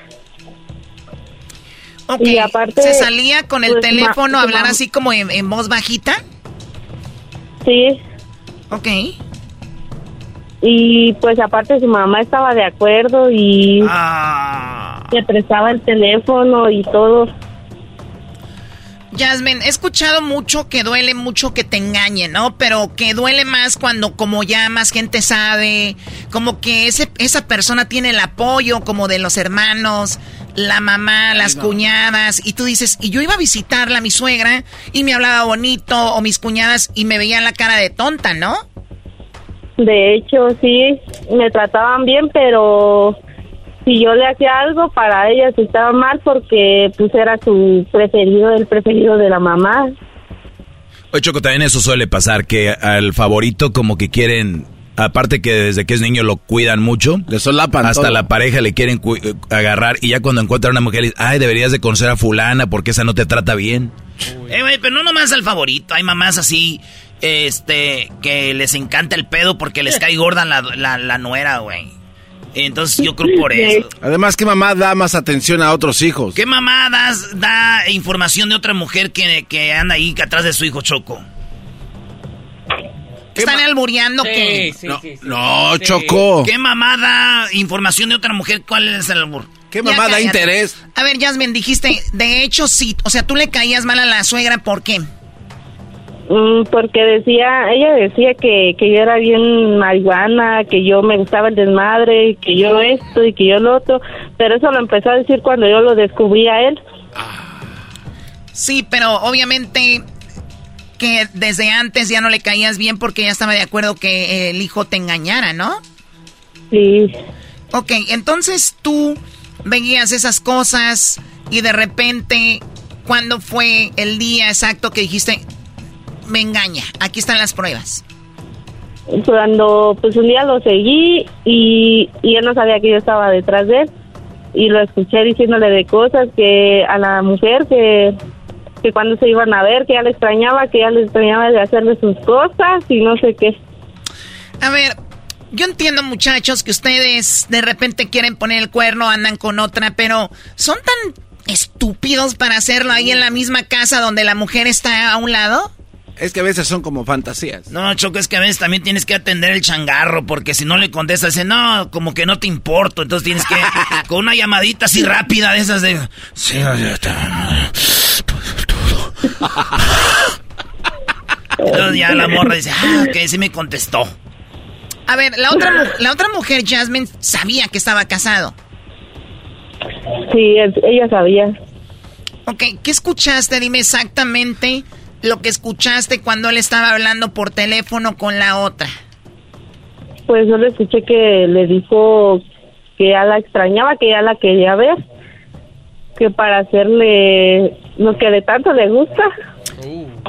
Ok, Y aparte, ¿Se salía con el pues, teléfono a hablar así como en, en voz bajita? Sí. Ok. Y pues aparte su mamá estaba de acuerdo y Ah. le prestaba el teléfono y todo. Jasmine, he escuchado mucho que duele mucho que te engañen, ¿no? Pero que duele más cuando como ya más gente sabe, como que ese, esa persona tiene el apoyo como de los hermanos, la mamá, las cuñadas, y tú dices, y yo iba a visitarla, mi suegra, y me hablaba bonito, o mis cuñadas, y me veían la cara de tonta, ¿no? De hecho, sí, me trataban bien, pero si yo le hacía algo para ellas estaba mal porque pues era su preferido, el preferido de la mamá. Oye, Choco, también eso suele pasar, que al favorito como que quieren, aparte que desde que es niño lo cuidan mucho, le solapan hasta todo. la pareja le quieren cu- eh, agarrar y ya cuando encuentran una mujer, le dicen, ay, deberías de conocer a fulana porque esa no te trata bien. Eh, güey, pero no nomás al favorito. Hay mamás así, este, que les encanta el pedo porque les cae gorda la, la, la nuera, güey. Entonces yo creo por eso. Además, ¿qué mamá da más atención a otros hijos? ¿Qué mamá das- da información de otra mujer que, que anda ahí atrás de su hijo Choco? ¿Están albureando que no, no, Choco. ¿Qué mamá da información de otra mujer? ¿Cuál es el albur? ¿Qué Ya cállate. A ver, Jasmine, dijiste, de hecho sí, o sea, tú le caías mal a la suegra, ¿por qué? Mm, porque decía, ella decía que, que yo era bien marihuana, que yo me gustaba el desmadre, que yo esto y que yo lo otro, pero eso lo empezó a decir cuando yo lo descubrí a él. Sí, pero obviamente que desde antes ya no le caías bien porque ya estaba de acuerdo que el hijo te engañara, ¿no? Sí. Ok, entonces tú veías esas cosas y de repente, ¿cuándo fue el día exacto que dijiste, me engaña, aquí están las pruebas? Cuando pues un día lo seguí y, y él no sabía que yo estaba detrás de él y lo escuché diciéndole de cosas que a la mujer que que cuando se iban a ver, que ya le extrañaba, que ya le extrañaba de hacerle sus cosas y no sé qué. A ver, yo entiendo muchachos que ustedes de repente quieren poner el cuerno, andan con otra, pero son tan estúpidos para hacerlo ahí en la misma casa donde la mujer está a un lado. Es que a veces son como fantasías. No, Choco, es que a veces también tienes que atender el changarro, porque si no le contestas, dice, no, como que no te importo. Entonces tienes que, con una llamadita así rápida de esas de. Sí, ya está. Entonces ya la morra dice, ah, ok, sí me contestó. A ver, la otra, la otra mujer, Jasmine, sabía que estaba casado. Sí, ella sabía. Ok, ¿qué escuchaste? Dime exactamente lo que escuchaste cuando él estaba hablando por teléfono con la otra. Pues yo le escuché que le dijo que ya la extrañaba, que ya la quería ver, que para hacerle lo que de tanto le gusta.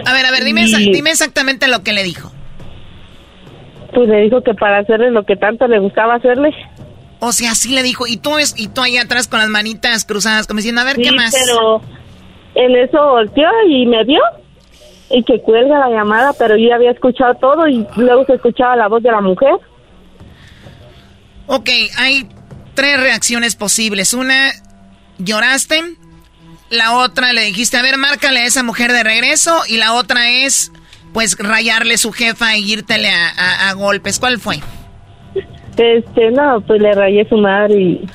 A ver, a ver, dime, Y- dime exactamente lo que le dijo. Pues le dijo que para hacerle lo que tanto le gustaba hacerle. O sea, sí le dijo, y tú, es, y tú ahí atrás con las manitas cruzadas, como diciendo, a ver, ¿qué más? pero en eso volteó y me vio y que cuelga la llamada, pero yo ya había escuchado todo y luego se escuchaba la voz de la mujer. Ok, hay tres reacciones posibles. Una, lloraste. La otra, le dijiste, a ver, márcale a esa mujer de regreso. Y la otra es, pues, rayarle su jefa e irtele a, a- a golpes. ¿Cuál fue? Este, no, pues le rayé su madre y...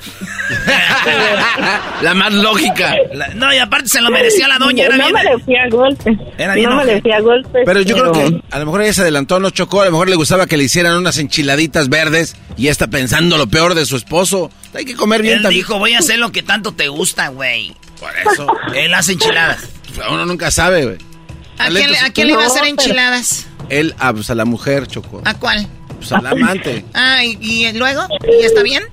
La más lógica. no, y aparte se lo merecía la doña. Era no bien- me le fui a golpe. Era bien no me le fui a golpe. Pero yo creo que a lo mejor ella se adelantó, no chocó, a lo mejor le gustaba que le hicieran unas enchiladitas verdes y ya está pensando lo peor de su esposo. Hay que comer bien Él también. dijo, voy a hacer lo que tanto te gusta, güey. Por eso. Él hace enchiladas. Uno nunca sabe, güey. ¿A quién, le- a quién le iba a hacer enchiladas? Él, ah, pues a la mujer, Choco. ¿A cuál? Pues al amante. Ah, ¿y, y luego? ¿Y está bien?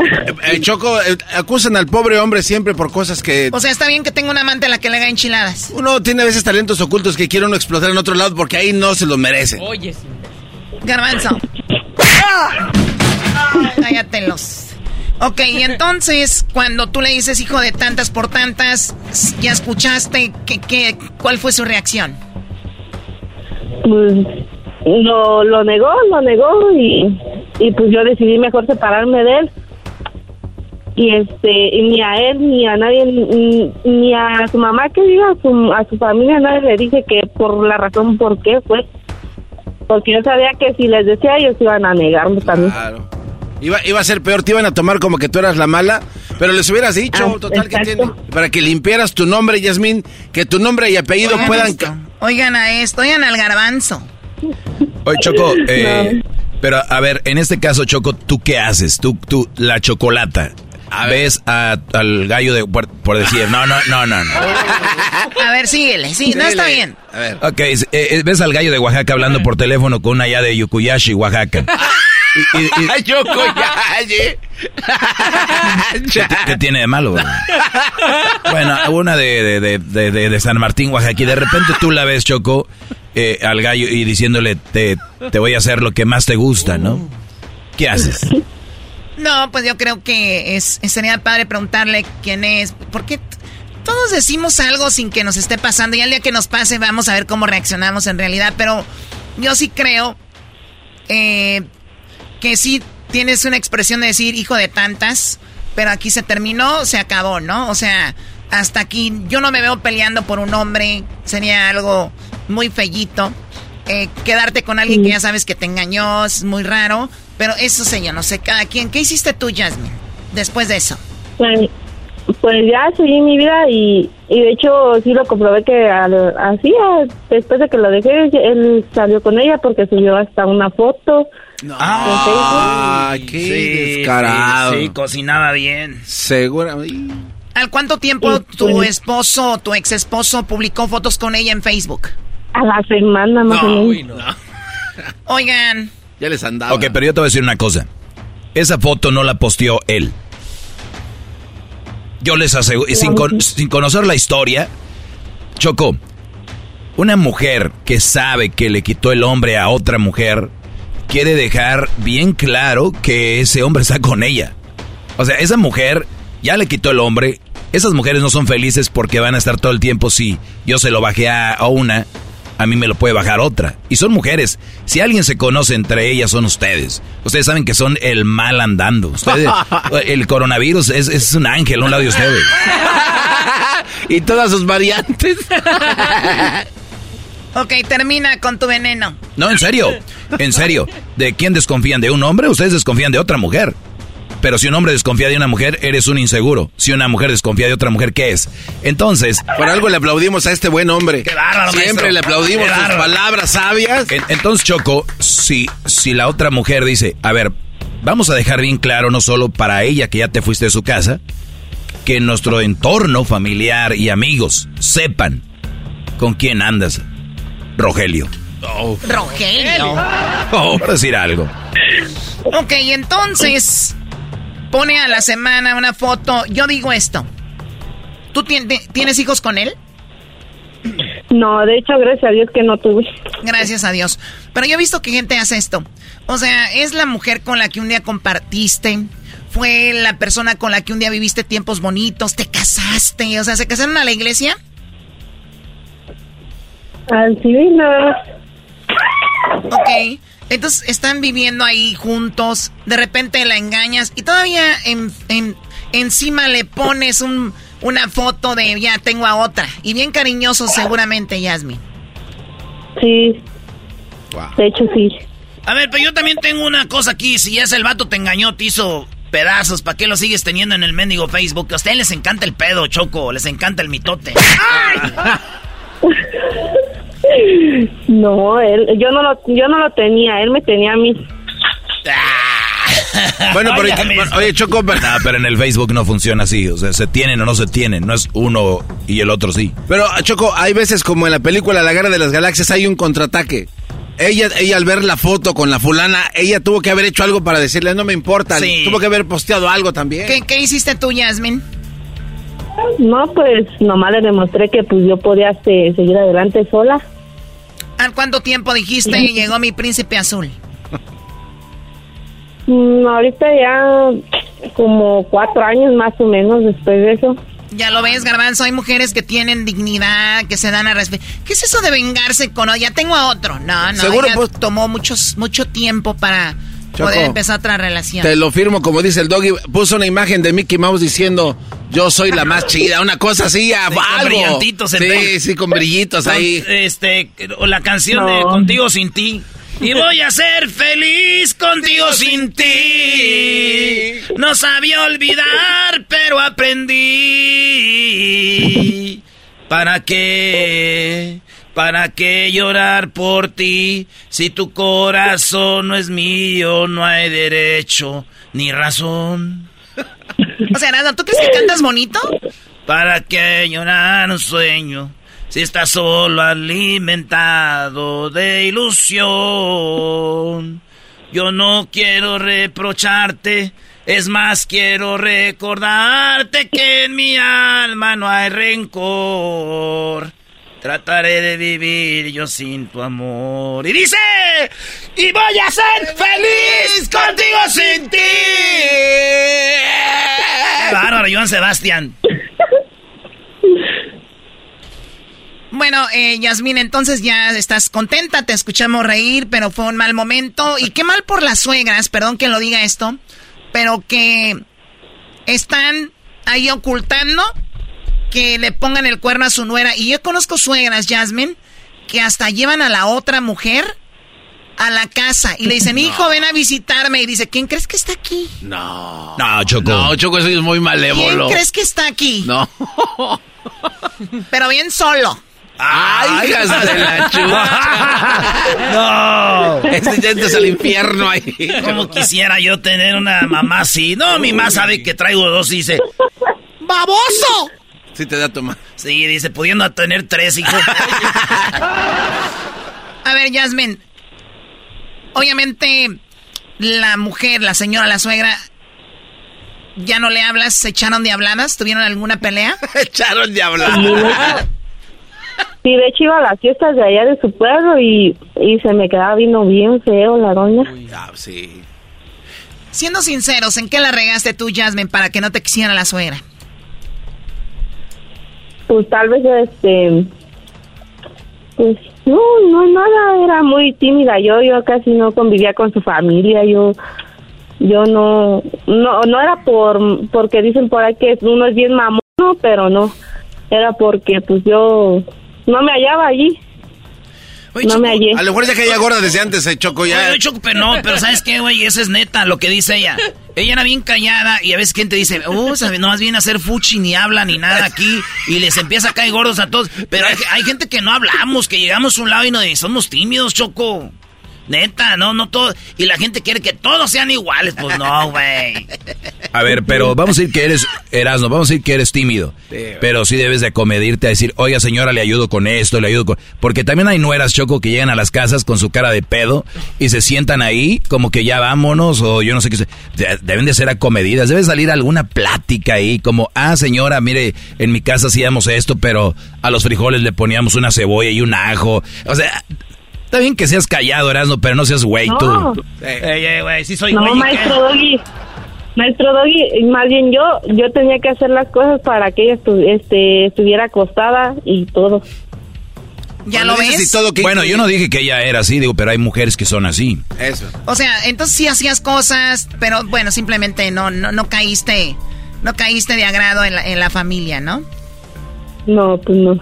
Eh, Choco, eh, acusan al pobre hombre siempre por cosas que... O sea, está bien que tenga una amante a la que le haga enchiladas. Uno tiene a veces talentos ocultos que quiere uno explotar en otro lado porque ahí no se los merece. Oye, Garbanzo. Cállatelos. Ok, y entonces, cuando tú le dices hijo de tantas por tantas, ¿ya escuchaste qué, qué, cuál fue su reacción? Pues lo, lo negó, lo negó y, y pues yo decidí mejor separarme de él. Y este, y ni a él, ni a nadie, ni, ni a su mamá que diga, a su, a su familia, nadie le dije que por la razón por qué fue. Porque yo sabía que si les decía ellos iban a negarme también. Claro. Iba, iba a ser peor, te iban a tomar como que tú eras la mala, pero les hubieras dicho, Ah, total que tiene, para que limpiaras tu nombre, Yasmín, que tu nombre y apellido Oigan puedan... esto. Oigan a esto, oigan al garbanzo. Oye, Choco, eh, pero a ver, en este caso, Choco, ¿tú qué haces? Tú, tú, la chocolata. ¿Ves a- al gallo de, por, por decir, no, no, no, no, no. A ver, síguele, sí, no está bien. A ver. Ok, eh, eh, ves al gallo de Oaxaca hablando por teléfono con una allá de Yukuyashi, Oaxaca. Y- y- y- ¿Qué, qué tiene de malo? Bueno, una de, de- de- de San Martín, Oaxaca, y de repente tú la ves, Choco, eh, al gallo y diciéndole, te, te voy a hacer lo que más te gusta, ¿no? ¿Qué haces? No, pues yo creo que es, sería padre preguntarle quién es, porque todos decimos algo sin que nos esté pasando y al día que nos pase vamos a ver cómo reaccionamos en realidad, pero yo sí creo eh, que sí tienes una expresión de decir hijo de tantas, pero aquí se terminó, se acabó, ¿no? O sea, hasta aquí yo no me veo peleando por un hombre, sería algo muy fellito. Eh, quedarte con alguien que ya sabes que te engañó es muy raro, pero eso sé yo, no sé, cada quien. ¿Qué hiciste tú, Jasmine, después de eso? Pues, pues ya seguí mi vida y, y de hecho sí lo comprobé que al, así, a- después de que lo dejé, él salió con ella porque subió hasta una foto. Ah, qué descarado. Sí, sí, cocinaba bien. Seguro. ¿Al cuánto tiempo tu esposo, tu ex esposo, publicó fotos con ella en Facebook? A la semana más o menos. Oigan. Ya les andaba. Ok, pero yo te voy a decir una cosa. Esa foto no la posteó él. Yo les aseguro, y sin, con- sin conocer la historia, Choco, una mujer que sabe que le quitó el hombre a otra mujer, quiere dejar bien claro que ese hombre está con ella. O sea, esa mujer ya le quitó el hombre. Esas mujeres no son felices porque van a estar todo el tiempo si yo se lo bajé a, a una, a mí me lo puede bajar otra. Y son mujeres. Si alguien se conoce entre ellas son ustedes. Ustedes saben que son el mal andando. Ustedes, el coronavirus es, es un ángel a un lado de ustedes. y todas sus variantes. Ok, termina con tu veneno. No, en serio. En serio. ¿De quién desconfían? ¿De un hombre? Ustedes desconfían de otra mujer. Pero si un hombre desconfía de una mujer, eres un inseguro. Si una mujer desconfía de otra mujer, ¿qué es? Entonces... Por algo le aplaudimos a este buen hombre. Qué bárbaro, Siempre maestro. le aplaudimos sus palabras sabias. En- entonces, Choco, si, si la otra mujer dice, a ver, vamos a dejar bien claro, no solo para ella que ya te fuiste de su casa, que nuestro entorno familiar y amigos sepan con quién andas, Rogelio. Rogelio. Por decir algo. Ok, entonces pone a la semana una foto. Yo digo esto. ¿Tú tienes hijos con él? No, de hecho, gracias a Dios que no tuve. Gracias a Dios. Pero yo he visto que gente hace esto. O sea, es la mujer con la que un día compartiste. Fue la persona con la que un día viviste tiempos bonitos. Te casaste. O sea, ¿se casaron a la iglesia? Al. Ok. Entonces están viviendo ahí juntos. De repente la engañas. Y todavía en, en- encima le pones un, una foto de ya tengo a otra. Y bien cariñoso seguramente, Yasmin. Sí. De hecho, sí. A ver, pero yo también tengo una cosa aquí. Si ya es el vato te engañó, te hizo pedazos, ¿para qué lo sigues teniendo en el mendigo Facebook? A ustedes les encanta el pedo, Choco. Les encanta el mitote. No, él, yo no lo, yo no lo tenía, él me tenía a mí. Bueno, pero Oye, bueno, oye, Choco, pero, No, pero en el Facebook no funciona así. O sea, se tienen o no se tienen. No es uno y el otro sí. pero Choco, hay veces como en la película La Guerra de las Galaxias hay un contraataque. Ella, ella al ver la foto con la fulana, ella tuvo que haber hecho algo para decirle, no me importa. Sí. Tuvo que haber posteado algo también. ¿Qué, qué hiciste tú, Yasmin? No, pues nomás le demostré que pues yo podía este, seguir adelante sola. ¿Al cuánto tiempo dijiste llegó mi príncipe azul? Mm, ahorita ya como cuatro años más o menos después de eso. Ya lo ves, Garbanzo, hay mujeres que tienen dignidad, que se dan a respeto. ¿Qué es eso de vengarse con, ya tengo a otro? No, no, Seguro, ella pues- tomó muchos, mucho tiempo para Choco, poder empezar otra relación. Te lo firmo, como dice el doggy. Puso una imagen de Mickey Mouse diciendo, yo soy la más chida. Una cosa así, a- Sí, con brillantitos en Sí, sí, con brillitos Con, ahí. Este, o la canción de. Contigo sin ti. Y voy a ser feliz contigo sin ti. No sabía olvidar, pero aprendí. ¿Para qué? ¿Para qué llorar por ti? Si tu corazón no es mío, no hay derecho ni razón. O sea, Erasmo, ¿tú crees que cantas bonito? ¿Para qué llorar un sueño? Si estás solo alimentado de ilusión. Yo no quiero reprocharte, es más quiero recordarte que en mi alma no hay rencor. Trataré de vivir yo sin tu amor. Y dice, y voy a ser feliz contigo sin ti. Bárbaro, Joan Sebastián. Bueno, eh, Yasmín, entonces ya estás contenta, te escuchamos reír, pero fue un mal momento. Y qué mal por las suegras, perdón que lo diga esto, pero que están ahí ocultando que le pongan el cuerno a su nuera. Y yo conozco suegras, Yasmín, que hasta llevan a la otra mujer a la casa y le dicen, hijo, ven a visitarme. Y dice, ¿quién crees que está aquí? No. No, Choco. No, Choco, eso es muy ¿Quién malévolo. crees que está aquí? No. Pero bien solo. ¡Ay, hijas de la chucha! No. Este ya entras al infierno ahí. Como quisiera yo tener una mamá así. No, mi mamá sabe que traigo dos y dice, ¡baboso! Sí te da toma. Sí, dice, pudiendo tener tres, hijo. A ver, Yasmin. Obviamente, la mujer, la señora, la suegra, ¿ya no le hablas? ¿Se echaron de habladas? ¿Tuvieron alguna pelea? echaron de hablar. Sí, de hecho iba a las fiestas de allá de su pueblo y, y se me quedaba vino bien feo la doña. Ah, sí. Siendo sinceros, ¿en qué la regaste tú, Jasmine, para que no te quisiera la suegra? Pues tal vez, este, pues no, no nada, era muy tímida. Yo, yo casi no convivía con su familia. Yo, yo no, no, no era por, porque dicen por ahí que uno es bien mamón, pero no, era porque pues yo no me hallaba allí. No me hallé. A lo mejor ya que ella gorda desde antes, se Choco ya. Oye, Choco, pero no, pero ¿sabes qué, güey? Eso es neta, lo que dice ella. Ella era bien callada y a veces gente dice, sabe, no más viene a hacer fuchi, ni habla, ni nada aquí. Y les empieza a caer gordos a todos. Pero hay, hay gente que no hablamos, que llegamos a un lado y no somos tímidos, Choco. Neta, no, no todo. Y la gente quiere que todos sean iguales. Pues no, güey. A ver, pero vamos a decir que eres, Erasno, vamos a decir que eres tímido. pero sí debes de acomedirte a decir, oiga señora, le ayudo con esto, le ayudo con... Porque también hay nueras, Choco, que llegan a las casas con su cara de pedo y se sientan ahí como que ya vámonos o yo no sé qué. Deben de ser acomedidas, debe salir alguna plática ahí como, ah señora, mire, en mi casa hacíamos esto, pero a los frijoles le poníamos una cebolla y un ajo. O sea... Está bien que seas callado, Erasno, pero no seas güey No. tú. Ey, ey, güey, sí soy no, güey. ¿y qué? maestro Doggy. Maestro Doggy, más bien yo, yo tenía que hacer las cosas para que ella estu- este, estuviera acostada y todo. ¿Ya lo ves? Bueno, yo no dije que ella era así, digo, pero hay mujeres que son así. Eso. O sea, entonces sí hacías cosas, pero bueno, simplemente no, no, no caíste, no caíste de agrado en la, en la familia, ¿no? No, pues no.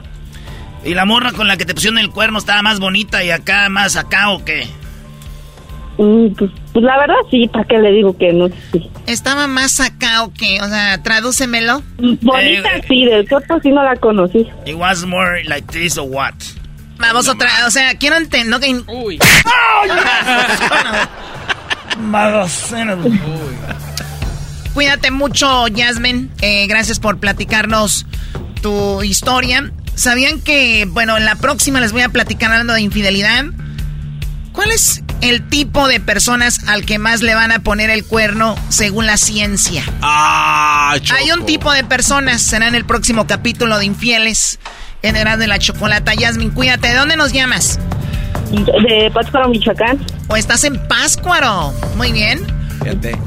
¿Y la morra con la que te pusieron el cuerno estaba más bonita y acá más acá o qué? Mm, pues, pues la verdad sí, ¿para qué le digo que no? Sí. Estaba más acá o qué, o sea, tradúcemelo. Bonita sí, del cuerpo sí no la conocí. It was more like this or what? Vamos otra, o sea, quiero entender, que... Uy. Cuídate mucho, Jasmine. Eh, gracias por platicarnos tu historia. ¿Sabían que, bueno, en la próxima les voy a platicar hablando de infidelidad? ¿Cuál es el tipo de personas al que más le van a poner el cuerno según la ciencia? Ah, Hay un tipo de personas, será en el próximo capítulo de Infieles, en el de la Chocolata. Yasmin, cuídate. ¿De dónde nos llamas? De Pátzcuaro, Michoacán. ¿O estás en Páscuaro? Muy bien. Fíjate.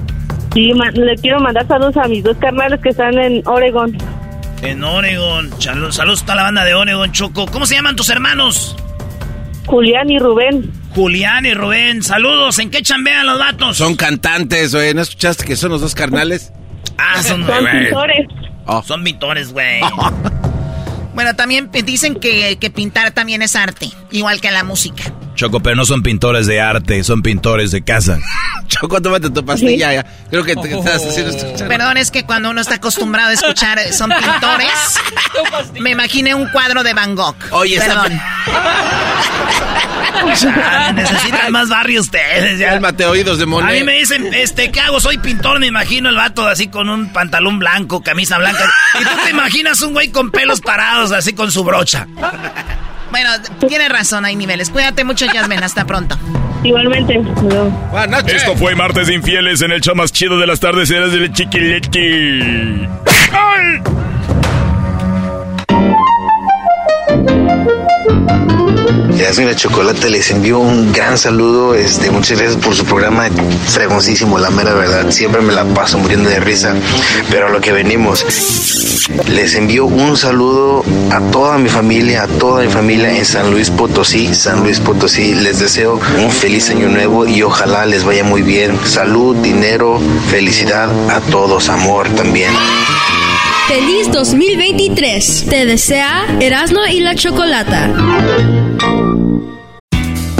Sí, le quiero mandar saludos a mis dos carnales que están en Oregon. En Oregon. Saludos a la banda de Oregon, Choco. ¿Cómo se llaman tus hermanos? Julián y Rubén. Julián y Rubén, saludos. ¿En qué chambean los vatos? Son cantantes, güey. ¿No escuchaste que son los dos carnales? Ah, son, son pintores. Oh. Son pintores, güey. bueno, también dicen que, que pintar también es arte, igual que la música. Choco, pero no son pintores de arte, son pintores de casa. Choco, tómate tu pastilla ya. Creo que te estás haciendo escuchar. Perdón, es que cuando uno está acostumbrado a escuchar son pintores, me imaginé un cuadro de Van Gogh. Oye, Perdón. necesitan más barrio ustedes. Ya. Cálmate, oídos de. A mí me dicen, este, ¿qué hago? Soy pintor, me imagino el vato así con un pantalón blanco, camisa blanca. Y tú te imaginas un güey con pelos parados así con su brocha. Bueno, tienes razón, hay niveles. Cuídate mucho, Jasmine. Hasta pronto. Igualmente. Esto fue Martes de Infieles en el show más chido de las tardes. Eras del chiquilete. ¡Ay! Yasmin la Chocolate les envío un gran saludo. Este, muchas gracias por su programa fregoncísimo, la mera verdad. Siempre me la paso muriendo de risa. Pero a lo que venimos, les envío un saludo a toda mi familia, a toda mi familia en San Luis Potosí. San Luis Potosí, les deseo un feliz año nuevo y ojalá les vaya muy bien. Salud, dinero, felicidad a todos, amor también. Feliz 2023. Te desea Erasmo y la Chocolata.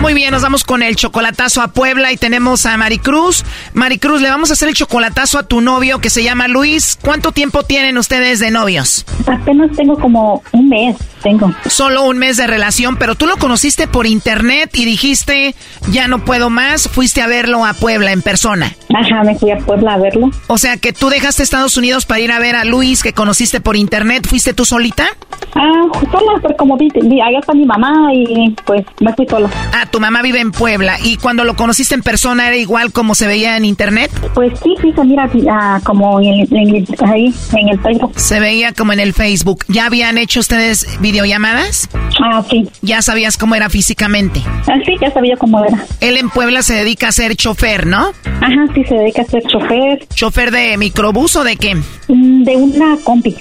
Muy bien, nos vamos con el chocolatazo a Puebla y tenemos a Maricruz. Maricruz, le vamos a hacer el chocolatazo a tu novio que se llama Luis. ¿Cuánto tiempo tienen ustedes de novios? Apenas tengo como un mes, tengo. Solo un mes de relación, pero tú lo conociste por internet y dijiste, ya no puedo más, fuiste a verlo a Puebla en persona. Ajá, me fui a Puebla a verlo. O sea que tú dejaste Estados Unidos para ir a ver a Luis que conociste por internet, ¿fuiste tú solita? Ah, sola, pero como vi, vi allá está mi mamá y pues me fui sola. Ah, tu mamá vive en Puebla y cuando lo conociste en persona era igual como se veía en internet? Pues sí, sí, mira ah, como en en ahí, en el Facebook. Se veía como en el Facebook. ¿Ya habían hecho ustedes videollamadas? Ah, sí. ¿Ya sabías cómo era físicamente? Ah, sí, ya sabía cómo era. Él en Puebla se dedica a ser chofer, ¿no? Ajá, sí, se dedica a ser chofer. ¿Chofer de microbús o de qué? De una combi.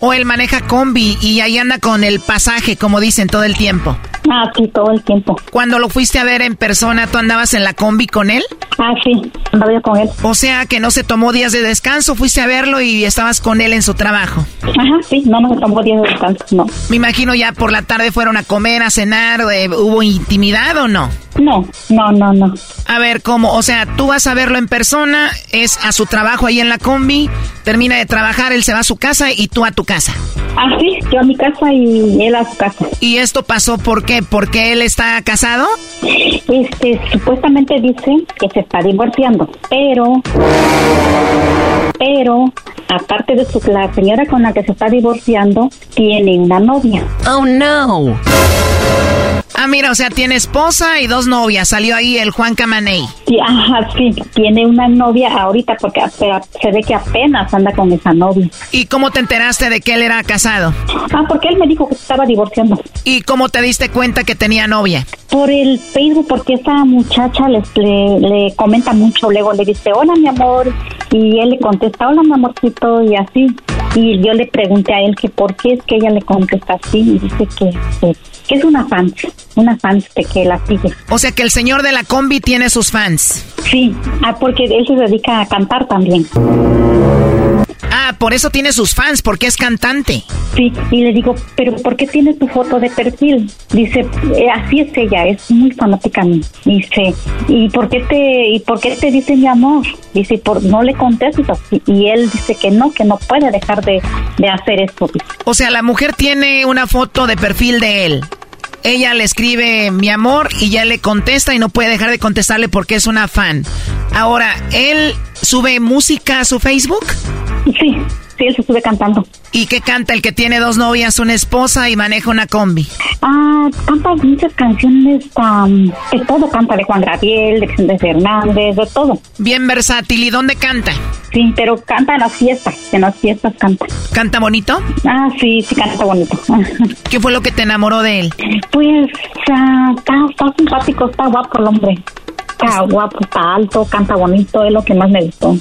O él maneja combi y ahí anda con el pasaje, como dicen, todo el tiempo. Ah, sí, todo el tiempo. Cuando lo fuiste a ver en persona, ¿tú andabas en la combi con él? Ah, sí, andaba yo con él. O sea, que no se tomó días de descanso, fuiste a verlo y estabas con él en su trabajo. Ajá, sí, no nos tomó días de descanso, no. Me imagino ya por la tarde fueron a comer, a cenar, eh, ¿hubo intimidad o no? No, no, no, no. A ver, ¿cómo? O sea, tú vas a verlo en persona, es a su trabajo ahí en la combi, termina de trabajar, él se va a su casa y tú a tu casa. Ah, sí, yo a mi casa y él a su casa. ¿Y esto pasó por qué? ¿Porque él está casado? Este, supuestamente dice que se está divorciando, pero, pero, aparte de su, la señora con la que se está divorciando, tiene una novia. Oh, no. Ah, mira, o sea, tiene esposa y dos novias. Salió ahí el Juan Camaney. Sí, ajá, sí, tiene una novia ahorita porque se ve que apenas anda con esa novia. ¿Y cómo te enteraste de que él era casado? Ah, porque él me dijo que estaba divorciando. ¿Y cómo te diste cuenta que tenía novia? Por el Facebook, porque esa muchacha les, le, le comenta mucho, luego le dice, hola mi amor, y él le contesta, hola mi amorcito, y así. Y yo le pregunté a él que por qué es que ella le contesta así, y dice que, que, que es una fan, una fan de que la sigue. O sea que el señor de la combi tiene sus fans. Sí, ah, porque él se dedica a cantar también. Ah, por eso tiene sus fans, porque es cantante. Sí, y le digo, pero ¿por qué tienes tu foto de perfil? Dice, "Eh, así es ella, es muy fanática a mí. Dice, ¿y por qué te, y por qué te dice mi amor? Dice, por, no le contestas. Y- Y él dice que no, que no puede dejar de, de hacer eso. O sea, la mujer tiene una foto de perfil de él. Ella le escribe mi amor y ya le contesta y no puede dejar de contestarle porque es una fan. Ahora, ¿él sube música a su Facebook? Sí, sí, él se sube cantando. ¿Y qué canta el que tiene dos novias, una esposa y maneja una combi? Ah, canta muchas canciones, am, de todo canta, de Juan Gabriel, de Vicente Fernández, de todo. Bien versátil. ¿Y dónde canta? Sí, pero canta en las fiestas, en las fiestas canta. ¿Canta bonito? Ah, sí, sí canta bonito. ¿Qué fue lo que te enamoró de él? Pues ah, está, está simpático, está guapo el hombre. Está guapo, está alto, canta bonito, es lo que más me gustó.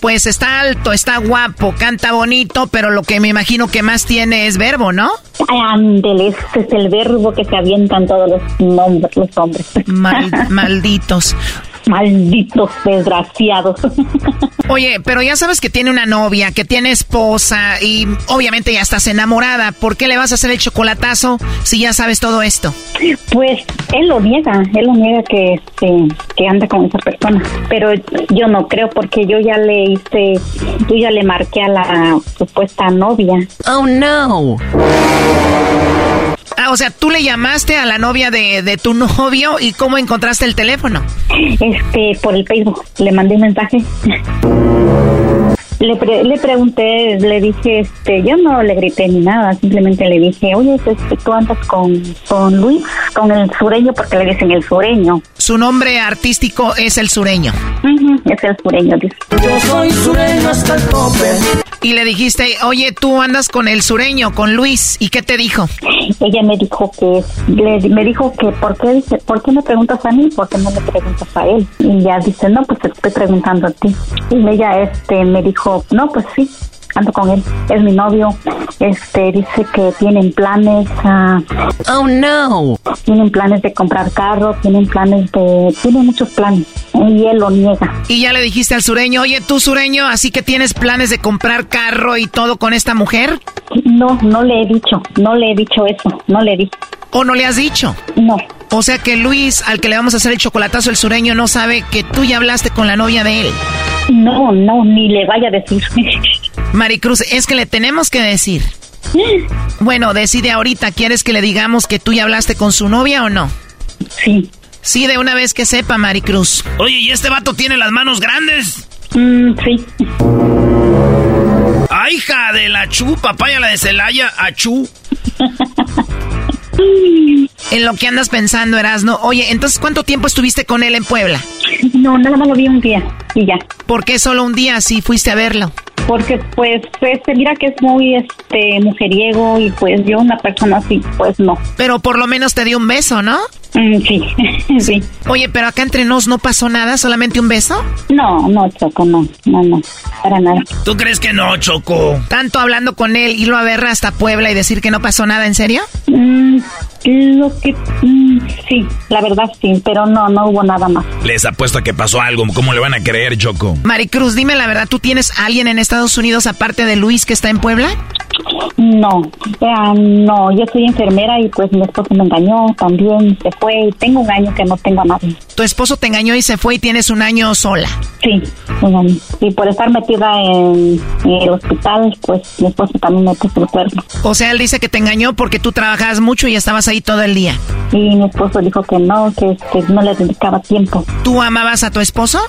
Pues está alto, está guapo, canta bonito, pero lo que me imagino que más tiene es verbo, ¿no? Ándele, este es el verbo que se avientan todos los nombres, los hombres. Mal- malditos. Malditos desgraciados. Oye, pero ya sabes que tiene una novia, que tiene esposa y obviamente ya estás enamorada. ¿Por qué le vas a hacer el chocolatazo si ya sabes todo esto? Pues él lo niega, él lo niega que este, que anda con esa persona, pero yo no creo porque yo ya le hice, yo ya le marqué a la supuesta novia. Oh no. Ah, o sea, tú le llamaste a la novia de, de tu novio y cómo encontraste el teléfono. Este, por el Facebook, le mandé un mensaje. Le, pre- le pregunté, le dije, este, yo no le grité ni nada, simplemente le dije, oye, pues, tú andas con, con Luis, con el sureño, porque le dicen el sureño. Su nombre artístico es el sureño. Es el sureño, dice. Yo soy sureño hasta el tope. Y le dijiste, oye, tú andas con el sureño, con Luis. ¿Y qué te dijo? Ella me dijo que, le- me dijo que, ¿por qué, dice, ¿por qué me preguntas a mí? ¿Por qué no me preguntas a él? Y ya dice, no, pues te estoy preguntando a ti. Y ella, este, me dijo, no, pues sí, ando con él, es mi novio. Este, dice que tienen planes, ah, oh no, tienen planes de comprar carro, tienen planes de, tienen muchos planes. Y él lo niega. Y ya le dijiste al sureño, oye, tú sureño, así que tienes planes de comprar carro y todo con esta mujer. No, no le he dicho, no le he dicho eso, no le di. ¿O no le has dicho? No. O sea que Luis, al que le vamos a hacer el chocolatazo, el sureño, no sabe que tú ya hablaste con la novia de él. No, no, ni le vaya a decir. Maricruz, es que le tenemos que decir. Bueno, decide ahorita, ¿quieres que le digamos que tú ya hablaste con su novia o no? Sí. Sí, de una vez que sepa, Maricruz. Oye, ¿y este vato tiene las manos grandes? Mm, sí. ¡Ay, hija de la chu! Papaya la de Celaya, achú. En lo que andas pensando, Erasno. Oye, entonces, ¿cuánto tiempo estuviste con él en Puebla? No, nada más lo vi un día y ya. ¿Por qué solo un día si fuiste a verlo? Porque pues este mira que es muy este mujeriego y pues yo una persona así pues no. Pero por lo menos te dio un beso, ¿no? Mm, sí, sí. Oye, pero acá entre nos no pasó nada, solamente un beso. No, no, Choco, no, no, no, para nada. ¿Tú crees que no, Choco? Tanto hablando con él, irlo a ver hasta Puebla y decir que no pasó nada, ¿en serio? Mm, lo que mm, sí, la verdad sí, pero no, no hubo nada más. Les apuesto a que pasó algo. ¿Cómo le van a creer, Choco? Maricruz, dime la verdad, ¿tú tienes a alguien en Estados Unidos aparte de Luis que está en Puebla? No, ah, no, yo soy enfermera y pues mi esposo me engañó también, se fue y tengo un año que no tengo a nadie. Tu esposo te engañó y se fue y tienes un año sola. Sí, un año. Y por estar metida en, en el hospital, pues mi esposo también me puso el cuerno. O sea, él dice que te engañó porque tú trabajabas mucho y estabas ahí todo el día. Y mi esposo dijo que no, que, que no le dedicaba tiempo. ¿Tú amabas a tu esposo?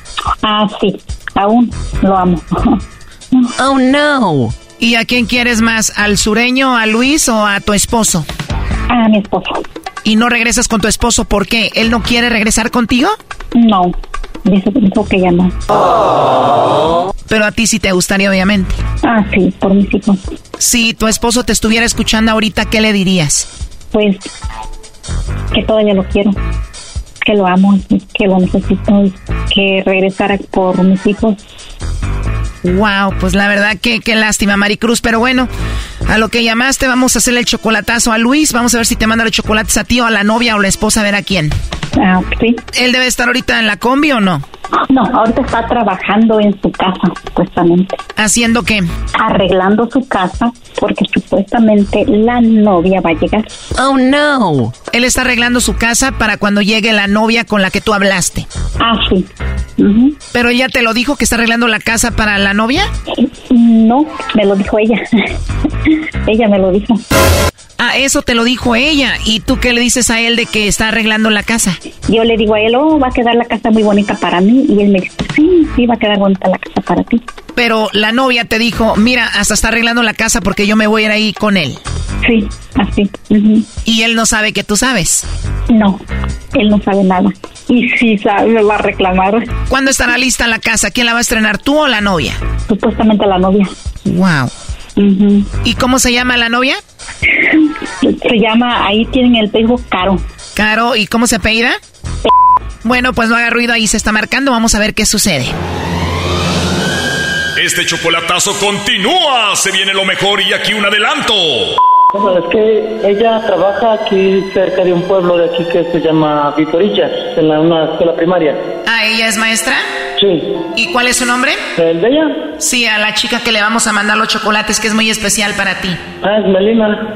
Ah, sí, aún lo amo. Oh, no. ¿Y a quién quieres más? ¿Al sureño, a Luis o a tu esposo? A mi esposo. ¿Y no regresas con tu esposo por qué? ¿Él no quiere regresar contigo? No, dice, dijo que ya no. Pero a ti sí te gustaría, obviamente. Ah, sí, por mis hijos. Si tu esposo te estuviera escuchando ahorita, ¿qué le dirías? Pues que todavía lo quiero, que lo amo, que lo necesito y que regresara por mis hijos. Wow, pues la verdad que qué lástima, Maricruz. Pero bueno, a lo que llamaste, vamos a hacerle el chocolatazo a Luis. Vamos a ver si te manda los chocolates a ti o a la novia o la esposa, a ver a quién. Ah, sí. ¿Él debe estar ahorita en la combi o no? No, ahorita está trabajando en su casa, supuestamente. ¿Haciendo qué? Arreglando su casa porque supuestamente la novia va a llegar. Oh, no. Él está arreglando su casa para cuando llegue la novia con la que tú hablaste. Ah, sí. ¿Pero ella te lo dijo que está arreglando la casa para la novia? No, me lo dijo ella. ella me lo dijo. Ah, eso te lo dijo ella. ¿Y tú qué le dices a él de que está arreglando la casa? Yo le digo a él, oh, va a quedar la casa muy bonita para mí. Y él me dice, sí, sí, va a quedar bonita la casa para ti. Pero la novia te dijo, mira, hasta está arreglando la casa porque yo me voy a ir ahí con él. Sí, así. ¿Y él no sabe que tú sabes? No, él no sabe nada. Y si sabe, me va a reclamar. ¿Cuándo estará lista la casa? ¿Quién la va a estrenar, tú o la novia? Supuestamente la novia. Wow. ¿Y cómo se llama la novia? Se llama, ahí tienen el Facebook Caro. Caro, ¿y cómo se apellida? Bueno, pues no haga ruido, ahí se está marcando, vamos a ver qué sucede. Este chocolatazo continúa, se viene lo mejor y aquí un adelanto. Bueno, es que ella trabaja aquí cerca de un pueblo de aquí que se llama Vitorilla, en la, una escuela primaria. Ah, ¿ella es maestra? Sí. ¿Y cuál es su nombre? ¿El de ella? Sí, a la chica que le vamos a mandar los chocolates, que es muy especial para ti. Ah, es Melina.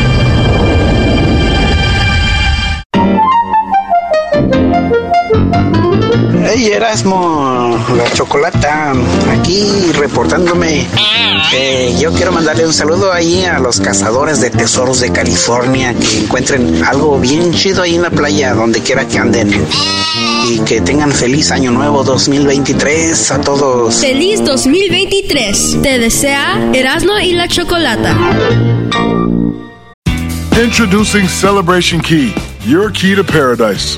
Hey Erasmo, la chocolata, aquí reportándome. Eh, yo quiero mandarle un saludo ahí a los cazadores de tesoros de California que encuentren algo bien chido ahí en la playa, donde quiera que anden. Y que tengan feliz año nuevo 2023 a todos. Feliz 2023. Te desea Erasmo y la chocolata. Introducing Celebration Key, your key to paradise.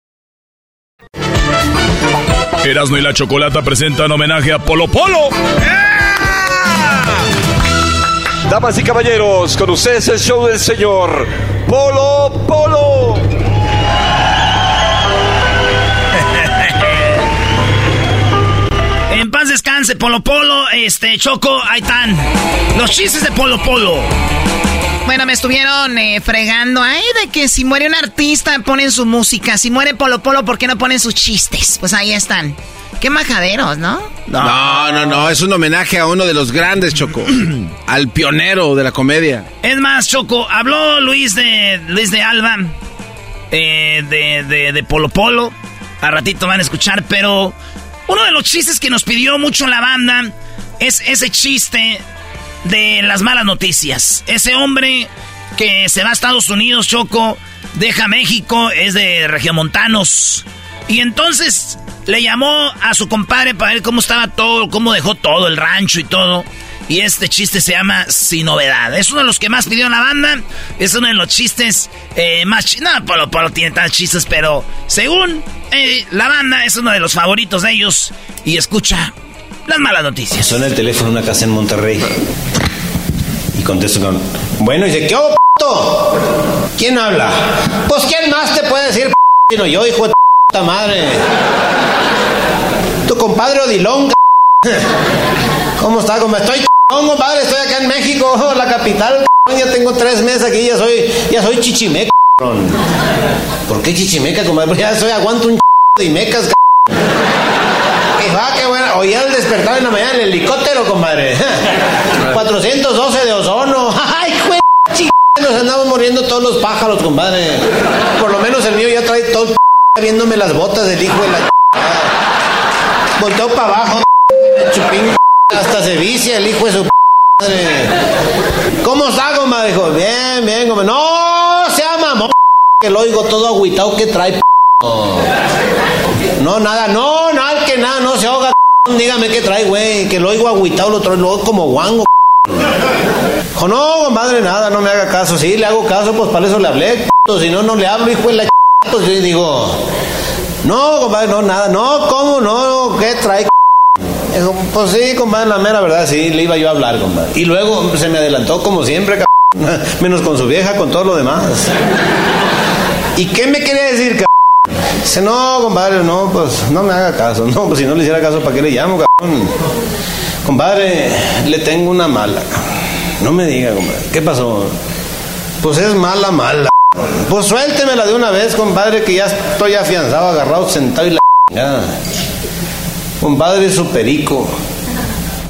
Erasmo y la Chocolata presentan homenaje a Polo Polo. Damas y caballeros, con ustedes el show del señor Polo Polo. En paz descanse, Polo Polo. Este, Choco, ahí están. Los chistes de Polo Polo. Bueno, me estuvieron eh, fregando. Ay, de que si muere un artista ponen su música. Si muere Polo Polo, ¿por qué no ponen sus chistes? Pues ahí están. Qué majaderos, ¿no? No, no, no, es un homenaje a uno de los grandes, Choco. al pionero de la comedia. Es más, Choco, habló Luis de Luis de Alba, eh, de, de, de Polo Polo. A ratito van a escuchar, pero uno de los chistes que nos pidió mucho la banda es ese chiste de las malas noticias. Ese hombre que se va a Estados Unidos, Choco, deja México, es de Regiomontanos. Y entonces le llamó a su compadre para ver cómo estaba todo, cómo dejó todo, el rancho y todo. Y este chiste se llama Sin Novedad. Es uno de los que más pidió la banda. Es uno de los chistes eh, más... No, Polo Polo tiene tantos chistes, pero según eh, la banda es uno de los favoritos de ellos. Y escucha las malas noticias. Suena el teléfono en una casa en Monterrey. Y contesto con... Bueno, y dice, ¿qué hago, p***? ¿Quién habla? Pues, ¿quién más te puede decir, p***? Sino yo, hijo de puta madre. Tu compadre Odilón, ¿Cómo está? ¿Cómo estoy, compadre? Estoy acá en México, la capital, Ya tengo tres meses aquí, ya soy, ya soy chichimeca, ¿Por qué chichimeca, compadre? Ya soy, aguanto un de mecas, y va, qué bueno. Oye, al despertar en la mañana el helicóptero, compadre. 412 de ozono. ¡Ay, güey! Nos andamos muriendo todos los pájaros, compadre. Por lo menos el mío ya trae todo viéndome las botas del hijo de la Volteo para abajo, chupín. Hasta se vicia el hijo de su madre. ¿Cómo está, compadre? Bien, bien, compadre. No, se llama que lo oigo todo agüitado que trae No, nada, no, nada, que nada, no se ahoga. Dígame qué trae, güey, que lo oigo agüitado, lo traigo como guango. Dijo, no, compadre, nada, no me haga caso. Sí, le hago caso, pues para eso le hablé, si no, no le hablo, hijo de la Pues yo digo, no, compadre, no, nada, no, ¿cómo no? ¿Qué trae? Dijo, pues sí, compadre, la mera verdad, sí, le iba yo a hablar, compadre. Y luego se me adelantó como siempre, menos con su vieja, con todo lo demás. ¿Y qué me quería decir, cabrón? Dice, no, compadre, no, pues no me haga caso. No, pues si no le hiciera caso, ¿para qué le llamo, cabrón? Compadre, le tengo una mala. No me diga, compadre. ¿Qué pasó? Pues es mala, mala. Pues suéltemela de una vez, compadre, que ya estoy afianzado, agarrado, sentado y la chingada. Compadre, su perico.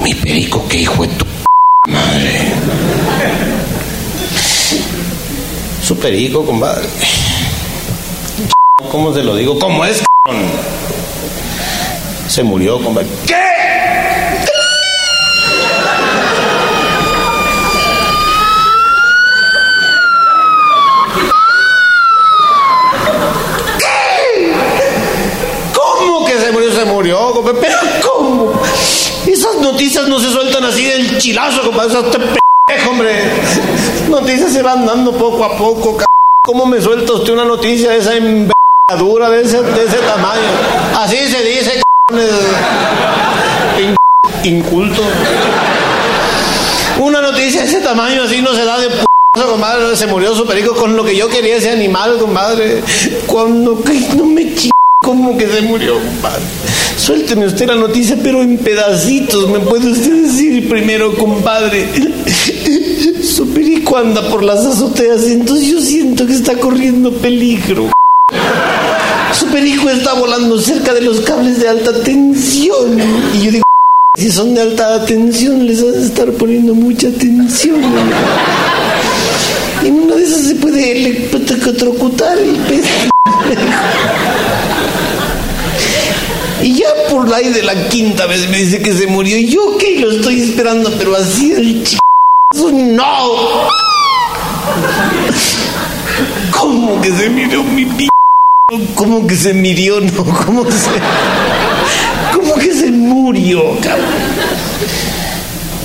Mi perico, qué hijo de tu madre. Su perico, compadre. ¿Cómo se lo digo? ¿Cómo es, cabrón? Se murió, compadre. ¿Qué? ¿Cómo que se murió? Se murió, compadre. Pero ¿cómo? Esas noticias no se sueltan así del chilazo, compadre. Esas te pendejo, hombre. Noticias se van dando poco a poco, cabrón. ¿Cómo me suelta usted una noticia de esa envergadura, de ese, de ese tamaño? Así se dice, in, inculto. Una noticia de ese tamaño así no se da de p compadre. Se murió su perico con lo que yo quería ese animal, compadre. Cuando no me ch... ¿Cómo que se murió, compadre? Suélteme usted la noticia, pero en pedacitos. ¿Me puede usted decir primero, compadre? Su perico anda por las azoteas, entonces yo siento que está corriendo peligro. Su perico está volando cerca de los cables de alta tensión. Y yo digo, si son de alta tensión, les vas a estar poniendo mucha tensión. En una de esas se puede electrocutar el pez. Y ya por ahí de la quinta vez me dice que se murió. Y yo, ok, lo estoy esperando, pero así el ch... ¡No! ¿Cómo que se murió mi p... ¿Cómo que se murió? No, ¿cómo se... ¿Cómo que se murió, cabrón?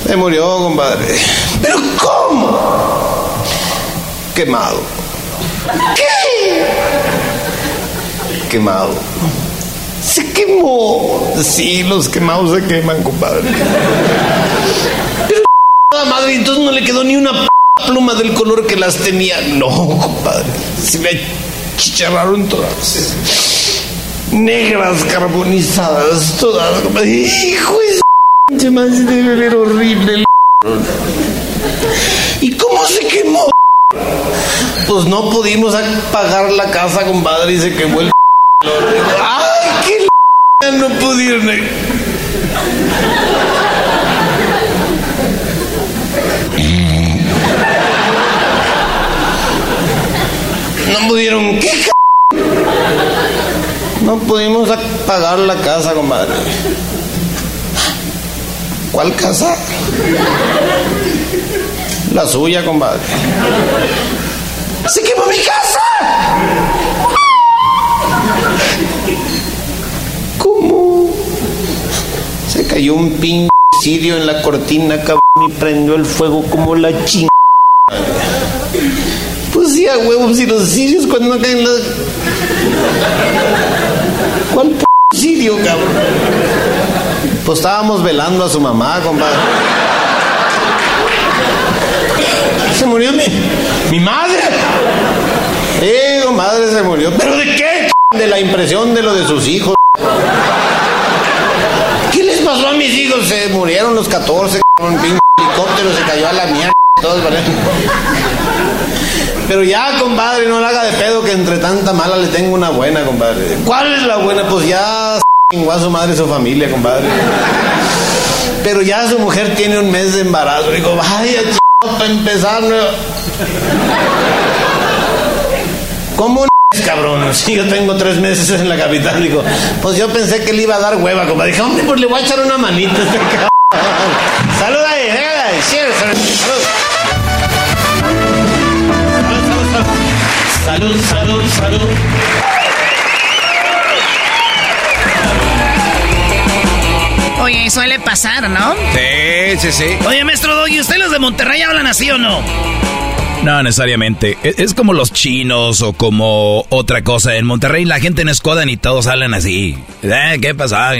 Se murió, compadre. ¿Pero cómo? Quemado. ¿Qué? Quemado. Se quemó. Sí, los quemados se queman, compadre. Pero madre, entonces no le quedó ni una pluma del color que las tenía. No, compadre. Se me chicharraron todas. Negras, carbonizadas, todas. Hijo de más debe ver horrible ¿Y cómo se quemó? Pues no pudimos pagar la casa, compadre, y se quemó el ¡Ay, qué no pudieron! ¿Qué c... No pudimos pagar la casa, compadre. ¿Cuál casa? La suya, compadre. ¡Se quemó mi casa! ¿Cómo? Se cayó un pin sirio en la cortina, cabrón, y prendió el fuego como la chingada. Pues sí, a huevos, y los sirios cuando no caen las... ¿Cuál p sirio, cabrón? Pues estábamos velando a su mamá, compadre. Se murió mi, mi madre. Eh, madre se murió. ¿Pero de qué? De la impresión de lo de sus hijos. ¿Qué les pasó a mis hijos? Se murieron los 14, un helicóptero se cayó a la mierda. Todos Pero ya, compadre, no le haga de pedo que entre tanta mala le tengo una buena, compadre. ¿Cuál es la buena? Pues ya chingó a su madre y su familia, compadre. Pero ya su mujer tiene un mes de embarazo. Digo, vaya, ch... para empezar. No... ¿Cómo n... cabrón? Si yo tengo tres meses en la capital, digo, pues yo pensé que le iba a dar hueva, compadre. Dije, hombre, pues le voy a echar una manita a este cabrón. Salud ahí, ahí, salud. Salud, salud, salud. Oye, suele pasar, ¿no? Sí, sí, sí. Oye, maestro Doggy, ¿ustedes los de Monterrey hablan así o no? No, necesariamente. E-, Es, como los chinos o como otra cosa. En Monterrey la gente no escoda ni todos hablan así. Eh, ¿Qué pasa?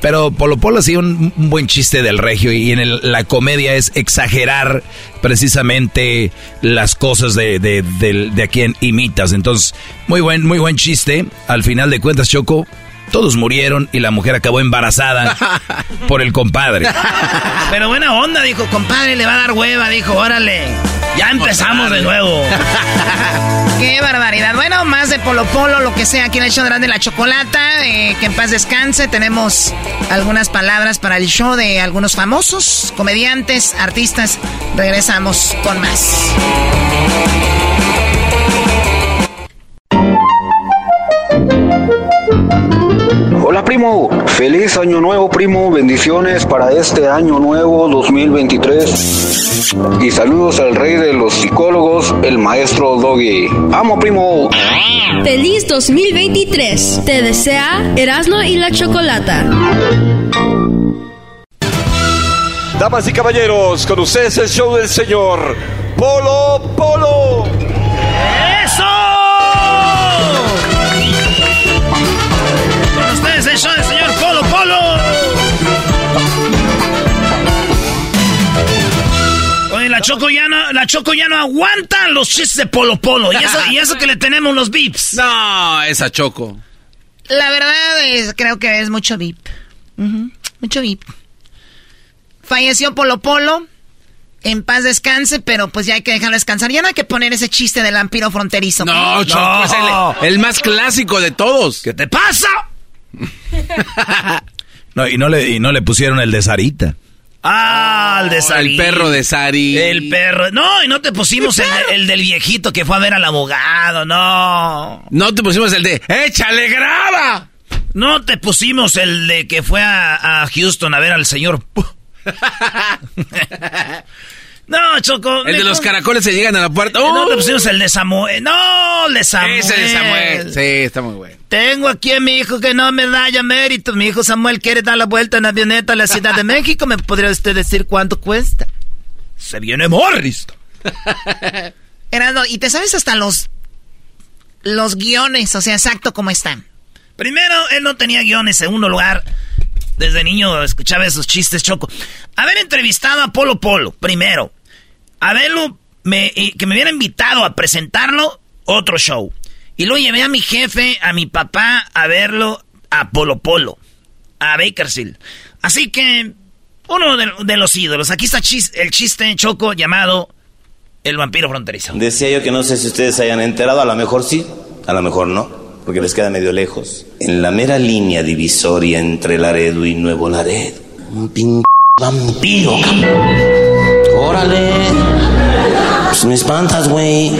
Pero Polo Polo sí un, un buen chiste del regio y en el- la comedia es exagerar precisamente las cosas de, de, de- de a quien imitas. Entonces, muy buen, muy buen chiste. Al final de cuentas, Choco, todos murieron y la mujer acabó embarazada por el compadre. Pero buena onda, dijo, compadre, le va a dar hueva, dijo, órale. Ya empezamos de nuevo. Qué barbaridad. Bueno, más de Polo Polo, lo que sea, aquí en el show de Grande la Chocolata. eh, que en paz descanse. Tenemos algunas palabras para el show de algunos famosos, comediantes, artistas. Regresamos con más. Hola primo, feliz año nuevo primo, bendiciones para este año nuevo 2023 y saludos al rey de los psicólogos, el maestro Doggy. Amo primo. Feliz 2023. Te desea Erasmo y la Chocolata. Damas y caballeros, con ustedes el show del señor Polo Polo. Ustedes el señor Polo Polo. Oye, la Choco ya no, la Choco ya no aguanta los chistes de Polo Polo. Y eso, y eso que le tenemos los bips. No, esa Choco. La verdad es, creo que es mucho VIP. Mucho VIP. Falleció Polo Polo. En paz descanse, pero pues ya hay que dejarlo descansar. Ya no hay que poner ese chiste del vampiro fronterizo. No, Choco, es el, el más clásico de todos. ¿Qué te pasa? No, y no le, y no le pusieron el de Sarita. Ah, el de Sari. El perro de Sari. El perro. No, y no te pusimos el, el del viejito que fue a ver al abogado, no. No te pusimos el de ¡Échale graba! No te pusimos el de que fue a, a Houston a ver al señor. no, Choco. El de los caracoles se llegan a la puerta. No ¡Oh! te pusimos el de Samuel. No, el de Samuel. Ese de Samuel. Sí, está muy bueno. Tengo aquí a mi hijo que no me da ya mérito. Mi hijo Samuel quiere dar la vuelta en avioneta a la Ciudad de México. ¿Me podría usted decir cuánto cuesta? Se viene Morris. Erasmo, y te sabes hasta los los guiones, o sea, exacto como están. Primero, él no tenía guiones. Segundo lugar, desde niño escuchaba esos chistes, Choco. Haber entrevistado a Polo Polo, primero. Haberlo, me, que me hubiera invitado a presentarlo, otro show. Y luego llevé a mi jefe, a mi papá, a verlo a Polo Polo, a Bakersfield. Así que, uno de, los ídolos. Aquí está el chiste, Choco, llamado El vampiro fronterizo. Decía yo que no sé si ustedes se hayan enterado, a lo mejor sí, a lo mejor no, porque les queda medio lejos. En la mera línea divisoria entre Laredo y Nuevo Laredo, un pin vampiro. cabrón. Órale. Pues me espantas, güey.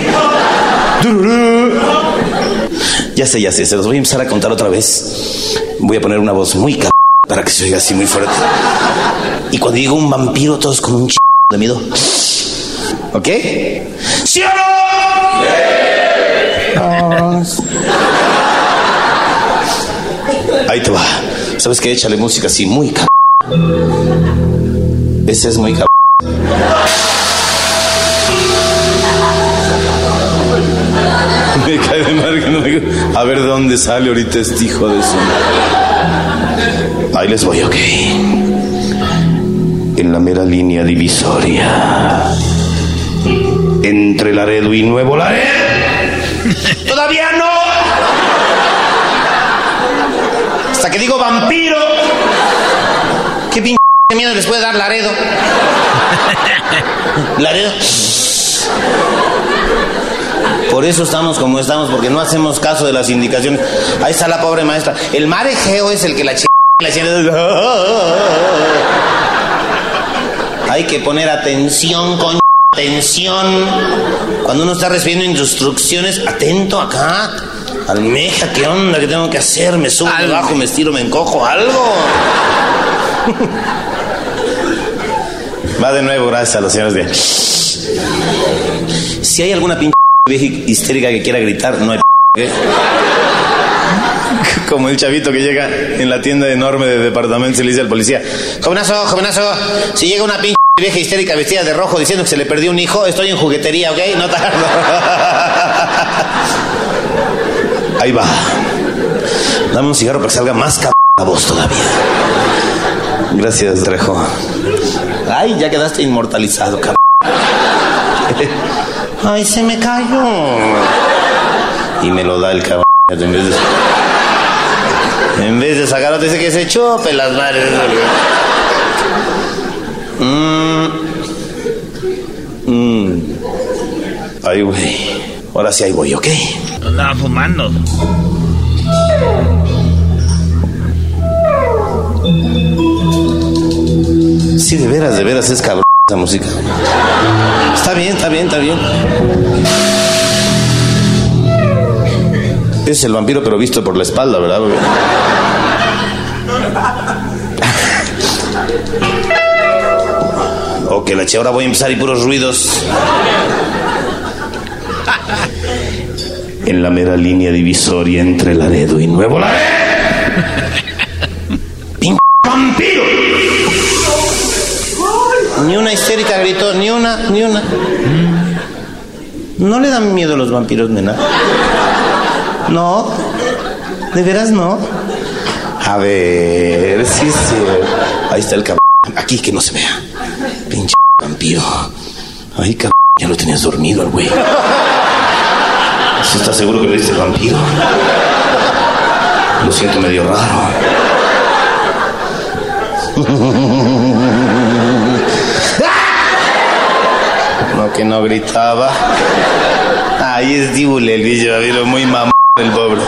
Ya sé, ya sé, se los voy a empezar a contar otra vez. Voy a poner una voz muy cabrón para que se oiga así muy fuerte. Y cuando digo un vampiro, todos con un ch de miedo. ¿Ok? ¿Sí o no? Ahí te va. ¿Sabes qué? Échale música así, muy cab... Ese es muy cab... Me cae de madre que no me- A ver de dónde sale ahorita este hijo de su... Ahí les voy, ok. En la mera línea divisoria. Entre Laredo y Nuevo Laredo. ¡Todavía no! Hasta que digo vampiro. ¿Qué pinche miedo les puede dar Laredo? Laredo. Por eso estamos como estamos, porque no hacemos caso de las indicaciones. Ahí está la pobre maestra. El mar Egeo es el que la ch... la ch- Hay que poner atención, con atención. Cuando uno está recibiendo instrucciones, atento acá. Almeja, ¿qué onda? ¿Qué tengo que hacer? ¿Me subo, me bajo, me estiro, me encojo? ¿Algo? Va de nuevo, gracias a los señores de... Si hay alguna pinche vieja histérica que quiera gritar, no hay... ¿eh? Como el chavito que llega en la tienda enorme de departamentos y le dice al policía, jovenazo, jovenazo, si llega una pinche vieja histérica vestida de rojo diciendo que se le perdió un hijo, estoy en juguetería, ¿ok? No tardo. Ahí va. Dame un cigarro para que salga más cabrón la voz todavía. Gracias, Trejo. Ay, ya quedaste inmortalizado, cabrón. Ay, se me cayó. Y me lo da el cabrón. En vez de, en vez de sacarlo, dice que se chope las madres. Mm. Mm. Ay, güey. Ahora sí ahí voy, ¿ok? Andaba fumando. Sí, de veras, de veras es cabrón esa música. Está bien, está bien, está bien. Es el vampiro, pero visto por la espalda, ¿verdad? güey? Ok, la che, ahora voy a empezar y puros ruidos. En la mera línea divisoria entre Laredo y Nuevo Laredo. ¡Pinche vampiro! Ni una histérica gritó, ni una, ni una. ¿No le dan miedo los vampiros, nena? No. ¿De veras no? A ver, sí, sí. Ahí está el cabrón. Aquí que no se vea. Pinche vampiro. Ay, cabrón. Ya lo tenías dormido al güey. ¿Sí estás seguro que viste el vampiro? Lo siento medio raro. No, que no gritaba. Ahí es Dibule, el viejo muy mamón el pobre.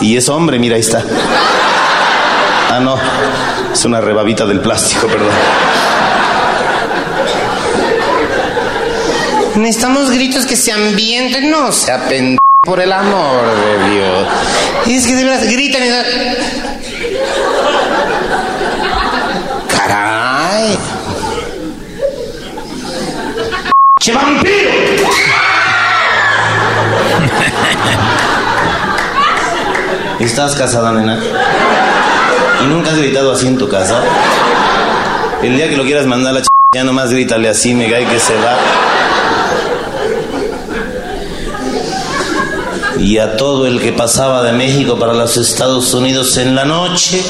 Y es hombre, mira, ahí está. Ah, no. Es una rebabita del plástico, perdón. Necesitamos gritos que se ambienten, no sea pendejo, por el amor de Dios. Y es que de verdad gritan y... ¡Caray! ¡Che vampiro! ¿Estás casada, nena? ¿Y nunca has gritado así en tu casa? El día que lo quieras mandar a la ch... ya nomás grítale así, me cae que se va. Y a todo el que pasaba de México para los Estados Unidos en la noche,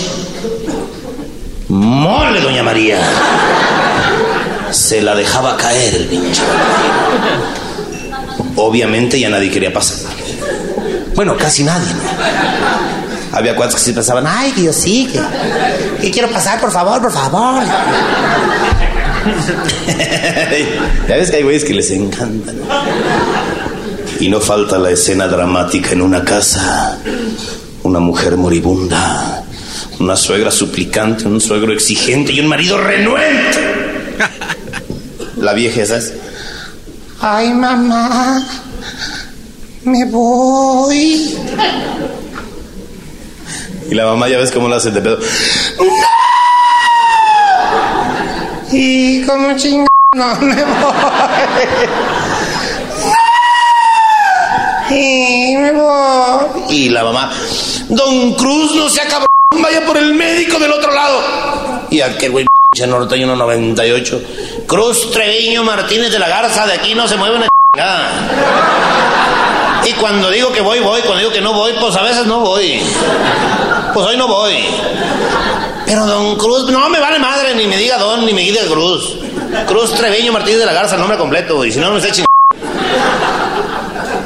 mole, doña María. Se la dejaba caer el pinche. Obviamente ya nadie quería pasar. Bueno, casi nadie, ¿no? Había cuantos que sí pensaban, ay, que yo sí, que, que quiero pasar, por favor, por favor. ya ves que hay güeyes que les encantan. Y no falta la escena dramática en una casa. Una mujer moribunda, una suegra suplicante, un suegro exigente y un marido renuente. La vieja esa es. Ay, mamá, me voy. Y la mamá ya ves cómo la hace de pedo. Y como chingón, no me voy. Voy. Y la mamá, Don Cruz, no sea cabrón, vaya por el médico del otro lado. Y aquel güey, norteño 98. Cruz Treviño Martínez de la Garza, de aquí no se mueve una chingada. Y cuando digo que voy, voy. Cuando digo que no voy, pues a veces no voy. Pues hoy no voy. Pero don Cruz, no me vale madre, ni me diga don, ni me diga Cruz. Cruz Treviño Martínez de la Garza, el nombre completo. Y si no, no me esté chingando.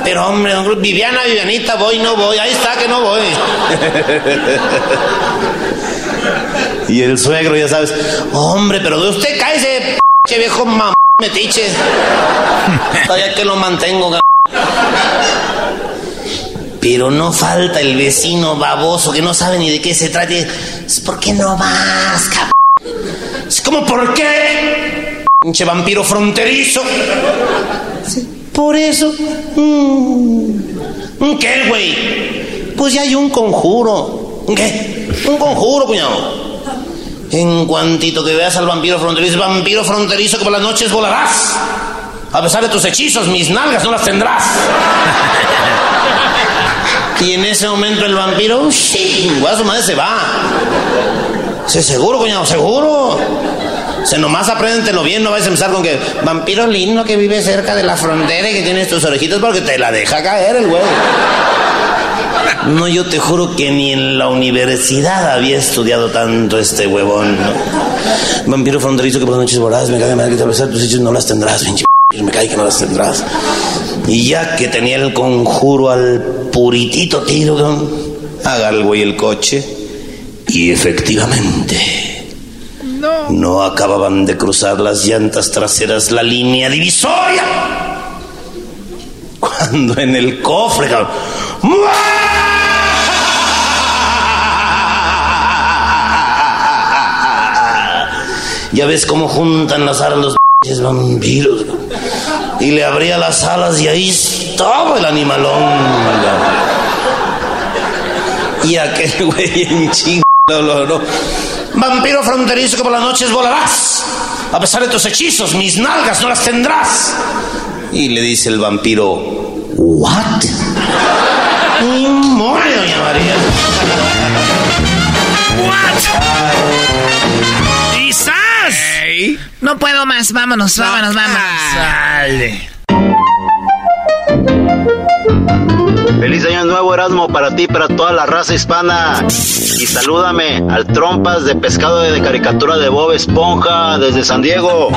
Pero hombre, don Viviana, Vivianita, voy, no voy. Ahí está que no voy. y el suegro, ya sabes, hombre, pero de usted cáese, p viejo mamá metiche. Todavía que lo mantengo, g pero no falta el vecino baboso que no sabe ni de qué se trata. Es ¿Por qué no vas, cabrón? Es como, ¿por qué? Pinche vampiro fronterizo. Por eso. Mm. ¿Qué, güey? Pues ya hay un conjuro. ¿Qué? Un conjuro, cuñado. En cuantito que veas al vampiro fronterizo, vampiro fronterizo que por las noches volarás. A pesar de tus hechizos, mis nalgas no las tendrás. Y en ese momento el vampiro, sí, su madre se va. Sí, seguro, cuñado, seguro. Se nomás apréndetelo bien, no vais a empezar con que vampiro lindo que vive cerca de la frontera y que tiene tus orejitas porque te la deja caer el güey. No, yo te juro que ni en la universidad había estudiado tanto este huevón. Vampiro fronterizo que por las noches voraz me cae mal que te besar tus hechos no las tendrás, pinche me cae que no las tendrás. Y ya que tenía el conjuro al puritito tiro, haga el güey el coche. Y efectivamente, no. acababan de cruzar las llantas traseras la línea divisoria. Cuando en el cofre, cabrón, Ya ves cómo juntan las alas los vampiros. Y le abría las alas y ahí estaba el animalón. Y aquel güey en ching lo logró. Vampiro fronterizo que por las noches volarás. A pesar de tus hechizos, mis nalgas no las tendrás. Y le dice el vampiro, ¿what? More, doña María. ¡Quizás! No puedo más, vámonos, vámonos, vámonos. Sale. Feliz año nuevo Erasmo para ti, para toda la raza hispana. Y salúdame al trompas de pescado de caricatura de Bob Esponja desde San Diego.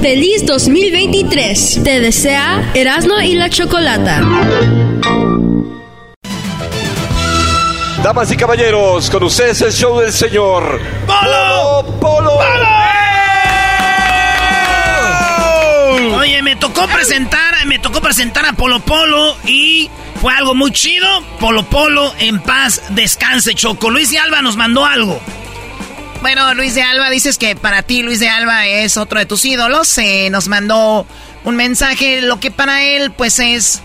Feliz 2023. Te desea Erasmo y la Chocolata. Damas y caballeros, con ustedes el show del señor Polo Polo. Me tocó presentar, me tocó presentar a Polo Polo y fue algo muy chido. Polo Polo, en paz, descanse, Choco. Luis de Alba nos mandó algo. Bueno, Luis de Alba, dices que para ti Luis de Alba es otro de tus ídolos. Eh, nos mandó un mensaje, lo que para él pues es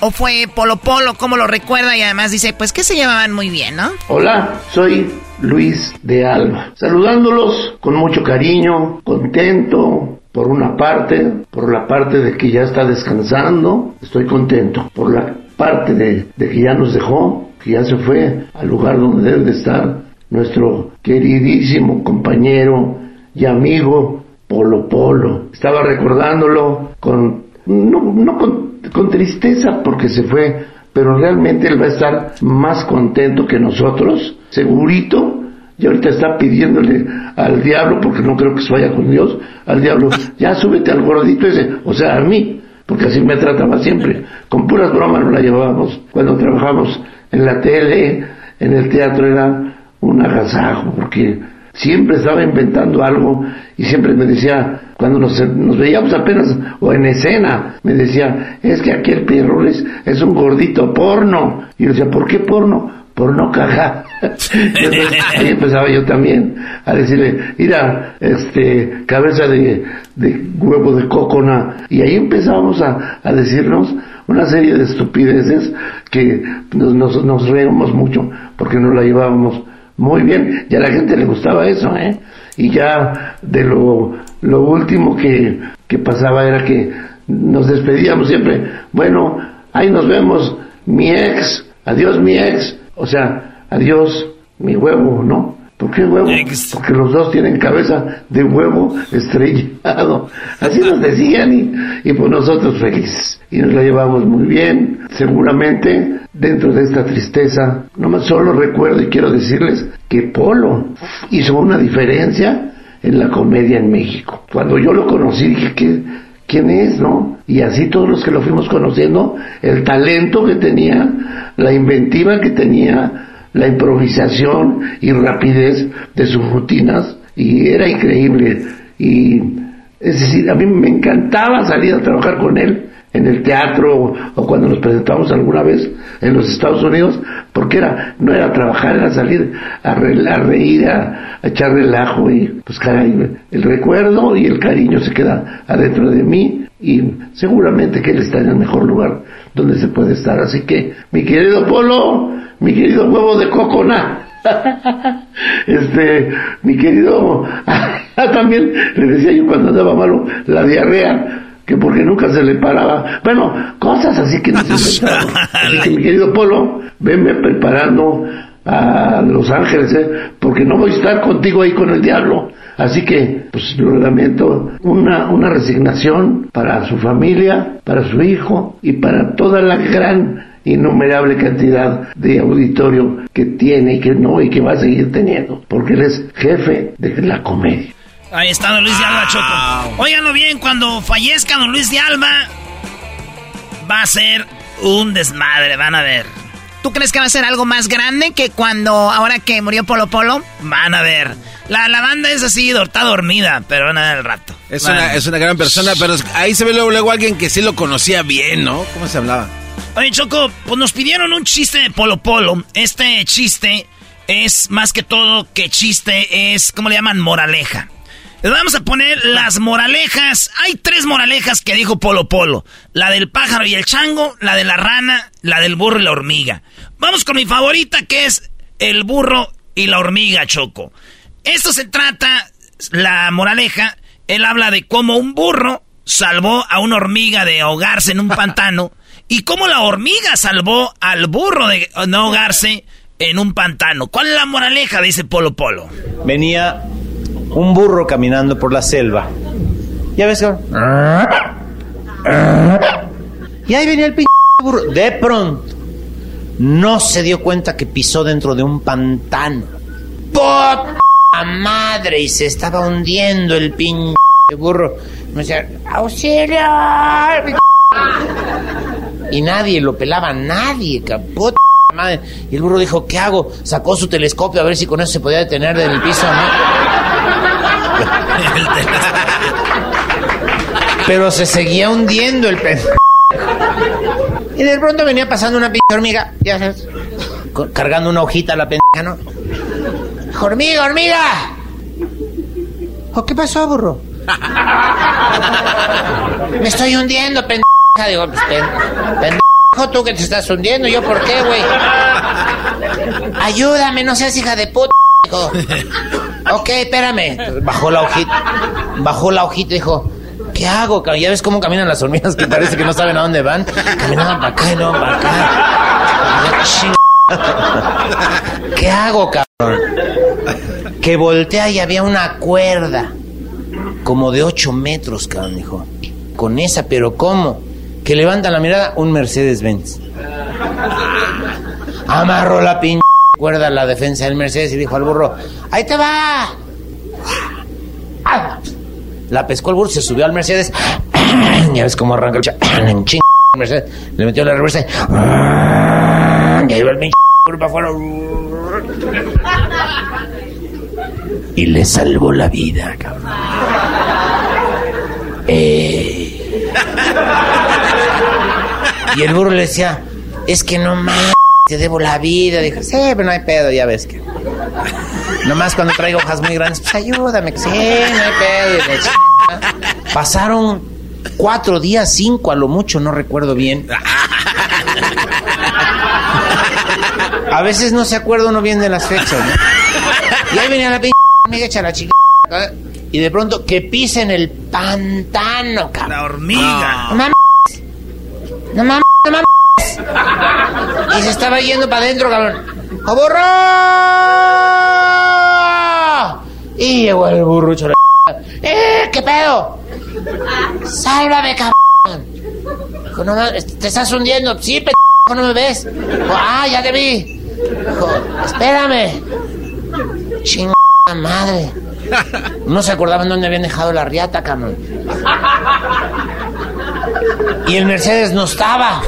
o fue Polo Polo, como lo recuerda y además dice pues que se llevaban muy bien, ¿no? Hola, soy Luis de Alba, saludándolos con mucho cariño, contento por una parte, por la parte de que ya está descansando, estoy contento, por la parte de, que ya nos dejó, que ya se fue al lugar donde debe de estar nuestro queridísimo compañero y amigo Polo Polo. Estaba recordándolo con, no, no con, con tristeza porque se fue, pero realmente él va a estar más contento que nosotros, segurito. Y ahorita está pidiéndole al diablo, porque no creo que se vaya con Dios, al diablo, ya súbete al gordito ese, o sea, a mí, porque así me trataba siempre. Con puras bromas nos la llevábamos. Cuando trabajamos en la tele, en el teatro, era un agasajo, porque siempre estaba inventando algo y siempre me decía, cuando nos, veíamos apenas o en escena, me decía, es que aquel perro es, es un gordito porno. Y yo decía, ¿por qué porno? Por no cagar. Entonces, ahí empezaba yo también a decirle, mira, este, cabeza de, de huevo de cocona. Y ahí empezábamos a, a decirnos una serie de estupideces que nos, nos, nos reíamos mucho porque nos la llevábamos muy bien, y a la gente le gustaba eso, ¿eh? Y ya de lo, lo último que, que pasaba era que nos despedíamos siempre, bueno, ahí nos vemos, mi ex, adiós mi ex, o sea, adiós mi huevo, ¿no? ¿Por qué huevo? Porque los dos tienen cabeza de huevo estrellado. Así nos decían y, y pues nosotros felices. Y nos la llevamos muy bien. Seguramente dentro de esta tristeza, nomás solo recuerdo y quiero decirles que Polo hizo una diferencia en la comedia en México. Cuando yo lo conocí dije que quién es, ¿no? Y así todos los que lo fuimos conociendo, el talento que tenía, la inventiva que tenía, la improvisación y rapidez de sus rutinas, y era increíble. Y es decir, a mí me encantaba salir a trabajar con él en el teatro o cuando nos presentamos alguna vez en los Estados Unidos, porque era, no era trabajar, era salir a, re, a reír, a, a, echar relajo y pues caray, el recuerdo y el cariño se queda adentro de mí y seguramente que él está en el mejor lugar donde se puede estar. Así que, mi querido Polo, mi querido huevo de cocona, este, mi querido, también le decía yo cuando andaba malo la diarrea, que porque nunca se le paraba. Bueno, cosas así que no se inventaban. Así que mi querido Polo, venme preparando a Los Ángeles, ¿eh? porque no voy a estar contigo ahí con el diablo. Así que, pues lo lamento, una, una resignación para su familia, para su hijo y para toda la gran innumerable cantidad de auditorio que tiene y que no y que va a seguir teniendo, porque él es jefe de la comedia. Ahí está don Luis de Alba, Choco. Óiganlo bien, cuando fallezca don Luis de Alba, va a ser un desmadre, van a ver. ¿Tú crees que va a ser algo más grande que cuando, ahora que murió Polo Polo? Van a ver. La, la banda es así, está dormida, pero van a ver el rato. Es una, es una gran persona, pero ahí se ve luego, luego alguien que sí lo conocía bien, ¿no? ¿Cómo se hablaba? Oye, Choco, pues nos pidieron un chiste de Polo Polo. Este chiste es más que todo que chiste es, ¿cómo le llaman? Moraleja. Les vamos a poner las moralejas. Hay tres moralejas que dijo Polo Polo. La del pájaro y el chango, la de la rana, la del burro y la hormiga. Vamos con mi favorita que es el burro y la hormiga, Choco. Esto se trata, la moraleja, él habla de cómo un burro salvó a una hormiga de ahogarse en un pantano y cómo la hormiga salvó al burro de no ahogarse en un pantano. ¿Cuál es la moraleja? Dice Polo Polo. Venía un burro caminando por la selva. ¿Ya ves, cabrón? Y ahí venía el pinche burro. De pronto, no se dio cuenta que pisó dentro de un pantano. ¡Puta madre! Y se estaba hundiendo el pinche burro. Me decía, ¡auxilio! Y nadie lo pelaba, nadie, puta madre. Y el burro dijo, ¿qué hago? Sacó su telescopio a ver si con eso se podía detener en el piso, ¿no? Pero se seguía hundiendo el pez. Y de pronto venía pasando una pinche hormiga, ya sabes, cargando una hojita a la pendeja, ¿no? ¡Hormiga, hormiga! ¿O qué pasó, burro? Me estoy hundiendo, pendeja. Digo, pues, pendejo tú que te estás hundiendo. ¿Yo por qué, güey? Ayúdame, no seas hija de puta. Ok, espérame. Bajó la hojita. Bajó la hojita y dijo, ¿qué hago? Ya ves cómo caminan las hormigas que parece que no saben a dónde van. Caminaban para acá y no para acá. ¿Qué hago, cabrón? Que voltea y había una cuerda. Como de 8 metros, cabrón, dijo. Con esa, pero ¿cómo? Que levanta la mirada un Mercedes-Benz. Amarró la pinche cuerda a la defensa del Mercedes y dijo al burro, ¡ahí te va! La pescó el burro, se subió al Mercedes. ya ves cómo arranca el ching Mercedes. Le metió la reversa. Y ahí va el pinche para afuera. Y le salvó la vida, cabrón. Eh. Y el burro le decía, es que no más te debo la vida. Dijo, sí, pero no hay pedo, ya ves que. Nomás cuando traigo hojas muy grandes, pues ayúdame, que sí, no hay pedo. Y Pasaron cuatro días, cinco a lo mucho, no recuerdo bien. A veces no se acuerda uno bien de las fechas, ¿no? Y ahí venía la pinche amiga echa la chica. Y de pronto que pisa en el pantano, cabrón. La hormiga. No mames. No mames, no mames. Y se estaba yendo para adentro, cabrón. ¡A burro! Y llegó el burro la ¡Eh! ¿Qué pedo? ¡Sálvame, cabrón! Dijo, no, ¿te estás hundiendo? Sí, p no me ves. Ah, ya te vi. Dijo, espérame. Chingada madre. No se acordaban dónde habían dejado la riata, cabrón. Y el Mercedes no estaba.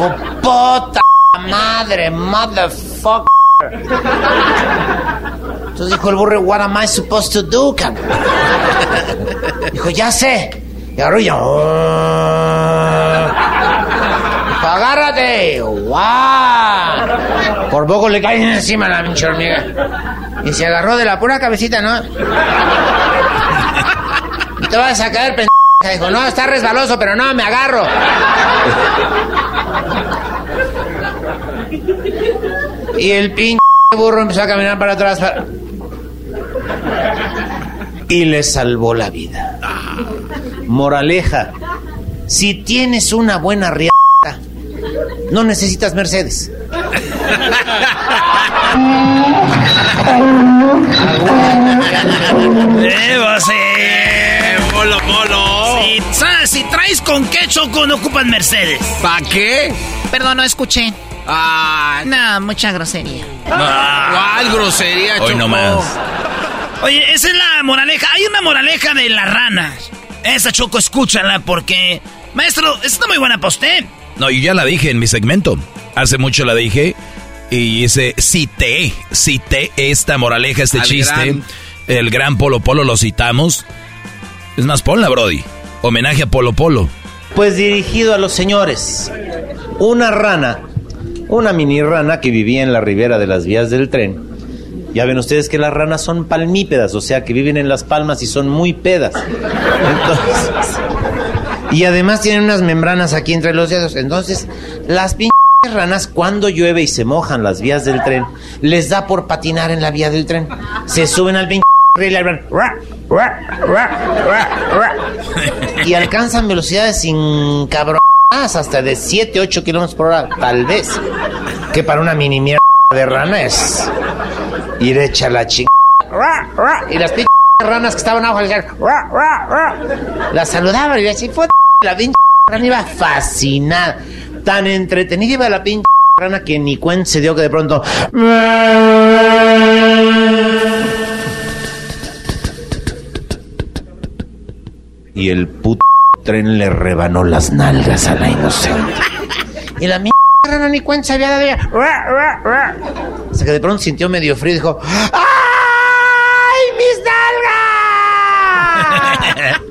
Oh, puta madre, motherfucker. Entonces dijo el burro, what am I supposed to do, cabrón? Dijo, ya sé. Y y ya. Dijo, agárrate. ¡Guau! Por poco le cae encima la pinche hormiga. Y se agarró de la pura cabecita, ¿no? Te vas a caer. Dijo, no, está resbaloso, pero no, me agarro. Y el pinche burro empezó a caminar para atrás. Y le salvó la vida. Moraleja, si tienes una buena riata, no necesitas Mercedes. ¡Eh, polo! Si, traes con qué, Choco, no ocupas Mercedes. ¿Para qué? Perdón, no escuché. Ah, No, mucha grosería. ¿Cuál grosería, Hoy Choco? no más. Oye, esa es la moraleja. Hay una moraleja de la rana. Esa, Choco, escúchala porque... Maestro, esta está muy buena para usted. No, y ya la dije en mi segmento. Hace mucho la dije. Y dice, cité, cité esta moraleja, este Al chiste. gran- El gran Polo Polo lo citamos. Es más, ponla, Brody. Homenaje a Polo Polo. Pues dirigido a los señores. Una rana, una mini rana que vivía en la ribera de las vías del tren. Ya ven ustedes que las ranas son palmípedas, o sea que viven en las palmas y son muy pedas. Entonces, y además tienen unas membranas aquí entre los dedos. Entonces, las pinches ranas, cuando llueve y se mojan las vías del tren, les da por patinar en la vía del tren. Se suben al pinche y alcanzan velocidades sin cabrón hasta de 7, 8 kilómetros por hora, tal vez. Que para una mini mierda de rana es ir hecha la ching. Y las pinches ranas que estaban abajo las saludaban y decían, "Puta, la pinche rana iba fascinada. Tan entretenida iba la pinche rana que ni cuenta se dio que de pronto. Y el puto tren le rebanó las nalgas a la inocente. Y la mierda rana ni cuenta se había dado. ra. Hasta que de pronto sintió medio frío y dijo: ¡Ay, mis nalgas!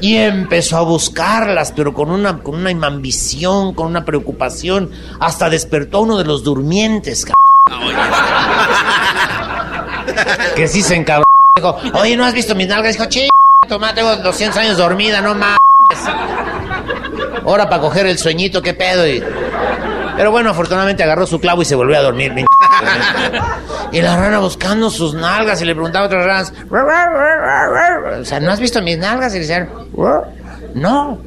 Y empezó a buscarlas, pero con una, con una ambición, con una preocupación. Hasta despertó a uno de los durmientes, cabrón. Que sí se encabró. Dijo, oye, ¿no has visto mis nalgas? Dijo, chi, toma, tengo 200 años dormida, no mames. Hora para coger el sueñito, qué pedo. Y... Pero bueno, afortunadamente agarró su clavo y se volvió a dormir. Y la rana buscando sus nalgas y le preguntaba a otras ranas, o sea, ¿no has visto mis nalgas? Y le decían, no.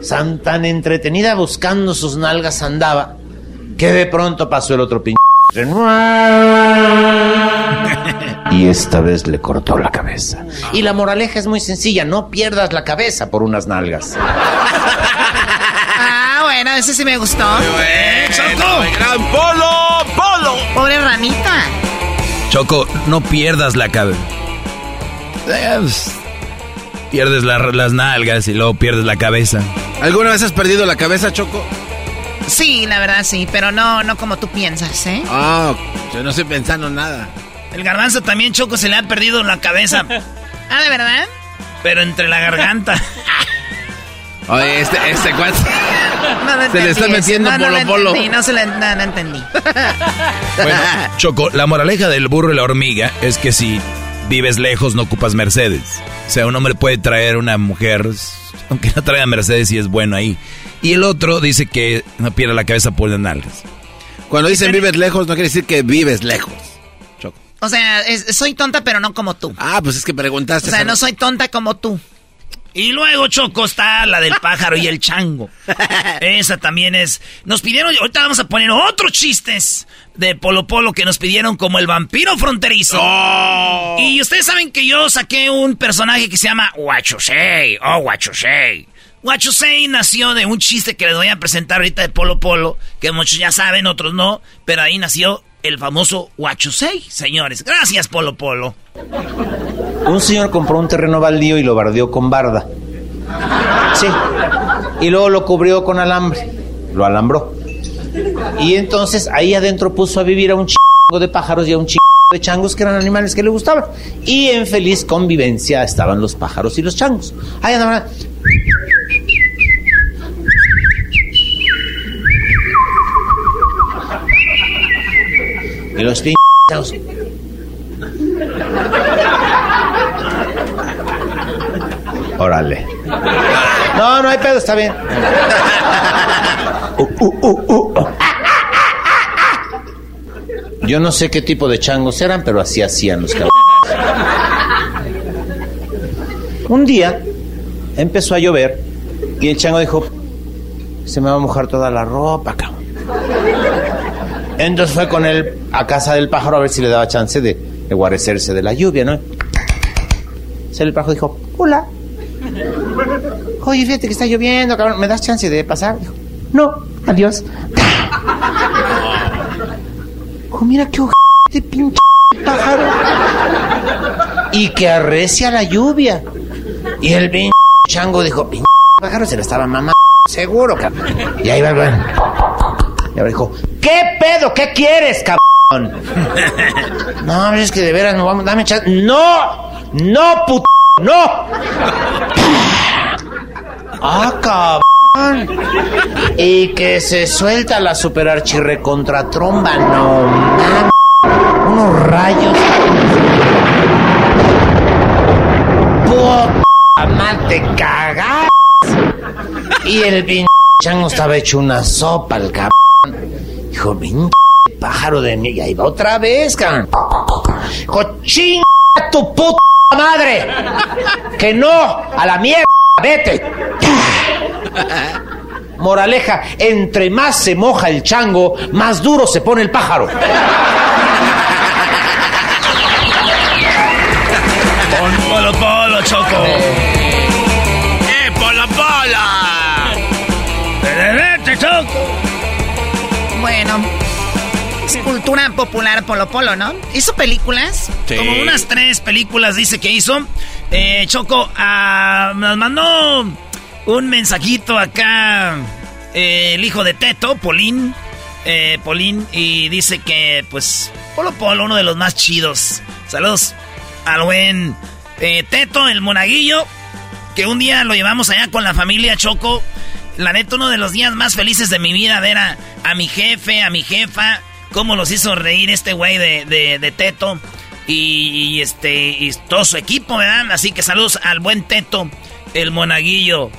San tan entretenida buscando sus nalgas andaba que de pronto pasó el otro pinche. Y esta vez le cortó la cabeza. Y la moraleja es muy sencilla, no pierdas la cabeza por unas nalgas. Ah, bueno, ese sí me gustó. ¡Choco! ¡Gran polo, polo! Pobre ranita. Choco, no pierdas la cabeza. Pierdes la- las nalgas y luego pierdes la cabeza. ¿Alguna vez has perdido la cabeza, Choco? Sí, la verdad sí, pero no, no como tú piensas, ¿eh? Ah, yo no estoy pensando nada. El garbanzo también, Choco, se le ha perdido la cabeza. Ah, ¿de verdad? pero entre la garganta. Oye, este, este cuate. No lo Se le está metiendo no, no polo, lo polo. entendí, No se le, no, no entendí. Bueno, Choco, la moraleja del burro y la hormiga es que si vives lejos no ocupas Mercedes. O sea, un hombre puede traer una mujer, aunque no traiga Mercedes y es bueno ahí. Y el otro dice que no pierda la cabeza por las nalgas. Cuando dicen vives lejos, no quiere decir que vives lejos. O sea, es- soy tonta, pero no como tú. Ah, pues es que preguntaste. O sea, no soy tonta como tú. Y luego, Choco, está la del pájaro y el chango. Esa también es. Nos pidieron, ahorita vamos a poner otros chistes de Polo Polo que nos pidieron como el vampiro fronterizo. Y ustedes saben que yo saqué un personaje que se llama Huachusei. Oh, Huachusei. Huachusei nació de un chiste que les voy a presentar ahorita de Polo Polo, que muchos ya saben, otros no, pero ahí nació el famoso Huachusei, señores. Gracias, Polo Polo. Un señor compró un terreno baldío y lo bardeó con barda. Sí. Y luego lo cubrió con alambre. Lo alambró. Y entonces ahí adentro puso a vivir a un chingo de pájaros y a un chingo de changos que eran animales que le gustaban. Y en feliz convivencia estaban los pájaros y los changos. Ahí andaban. Los cinchados. Órale. No, no hay pedo, está bien. Uh, uh, uh, Yo no sé qué tipo de changos eran, pero así hacían los cabrones. Un día empezó a llover y el chango dijo, se me va a mojar toda la ropa, cabrón. Entonces fue con él a casa del pájaro a ver si le daba chance de, guarecerse de la lluvia, ¿no? Entonces el pájaro dijo, hola. Oye, fíjate que está lloviendo, cabrón, ¿me das chance de pasar? Dijo, no, adiós. Dijo, mira qué de pinche pájaro. Y que arrecia la lluvia. Y el pinche chango dijo, pinche pájaro se lo estaba mamando, seguro, cabrón. Y ahí va el Y ahora dijo, ¿qué pedo? ¿Qué quieres, cabrón? No, es que de veras no vamos, dame chance. ¡No! ¡No, puto! ¡No! ¡Ah, cabrón! Y que se suelta la super archirrecontra tromba, no mames. Unos rayos. Puta madre, te cagas. Y el pinche chango estaba hecho una sopa, el cabrón. Dijo, pinche pájaro de mí. Y ahí va otra vez, cabrón. Chinga tu puta madre. Que no, a la mierda, vete. Moraleja, entre más se moja el chango, más duro se pone el pájaro. Polo Polo, Choco. Cultura popular Polo Polo, ¿no? ¿Hizo películas? Sí. Como unas tres películas dice que hizo. Eh, Choco, ah, nos mandó un mensajito acá eh, el hijo de Teto, Polín. Eh, Polín, y dice que, pues, Polo Polo, uno de los más chidos. Saludos al buen eh, Teto, el monaguillo, que un día lo llevamos allá con la familia Choco. La neta, uno de los días más felices de mi vida, ver a, a mi jefe, a mi jefa, cómo los hizo reír este güey de, de, Teto. Y, este y todo su equipo, ¿verdad? Así que saludos al buen Teto, el monaguillo.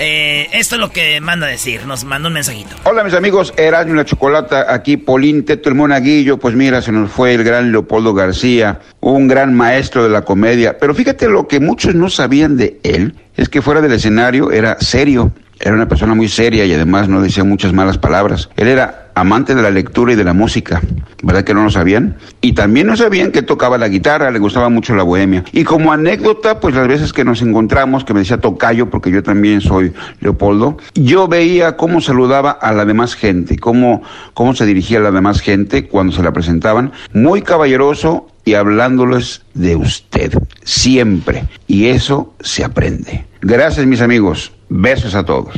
Eh, esto es lo que manda decir, nos manda un mensajito. Hola mis amigos, Erasmo la Chocolata, aquí Polín Teto el Monaguillo, pues mira, se nos fue el gran Leopoldo García, un gran maestro de la comedia, pero fíjate lo que muchos no sabían de él, es que fuera del escenario era serio, era una persona muy seria y además no decía muchas malas palabras. Él era amante de la lectura y de la música, ¿verdad que no lo sabían? Y también no sabían que tocaba la guitarra, le gustaba mucho la bohemia. Y como anécdota, pues las veces que nos encontramos, que me decía tocayo, porque yo también soy Leopoldo, yo veía cómo saludaba a la demás gente, cómo, cómo se dirigía a la demás gente cuando se la presentaban, muy caballeroso y hablándoles de usted, siempre. Y eso se aprende. Gracias mis amigos, besos a todos.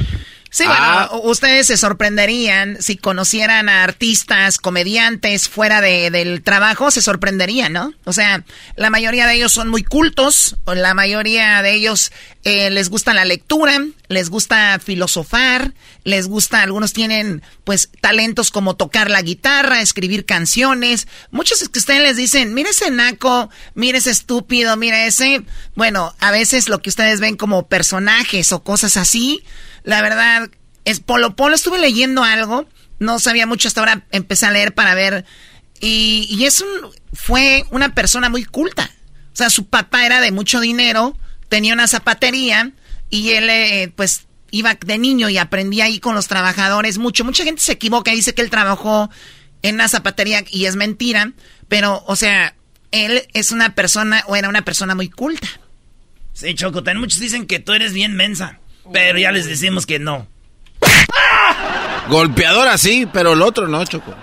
Sí, bueno, ustedes se sorprenderían si conocieran a artistas, comediantes fuera de, del trabajo, se sorprenderían, ¿no? O sea, la mayoría de ellos son muy cultos, la mayoría de ellos eh, les gusta la lectura, les gusta filosofar, les gusta, algunos tienen pues talentos como tocar la guitarra, escribir canciones. Muchos que ustedes les dicen, mire ese naco, mire ese estúpido, mire ese. Bueno, a veces lo que ustedes ven como personajes o cosas así, la verdad, es Polo Polo. Estuve leyendo algo, no sabía mucho hasta ahora, empecé a leer para ver. Y, y es un, fue una persona muy culta. O sea, su papá era de mucho dinero, tenía una zapatería y él, eh, pues, iba de niño y aprendía ahí con los trabajadores mucho. Mucha gente se equivoca y dice que él trabajó en una zapatería y es mentira. Pero, o sea, él es una persona o era una persona muy culta. Sí, Choco, también muchos dicen que tú eres bien mensa. Pero ya les decimos que no. Golpeador así, pero el otro no, Choco.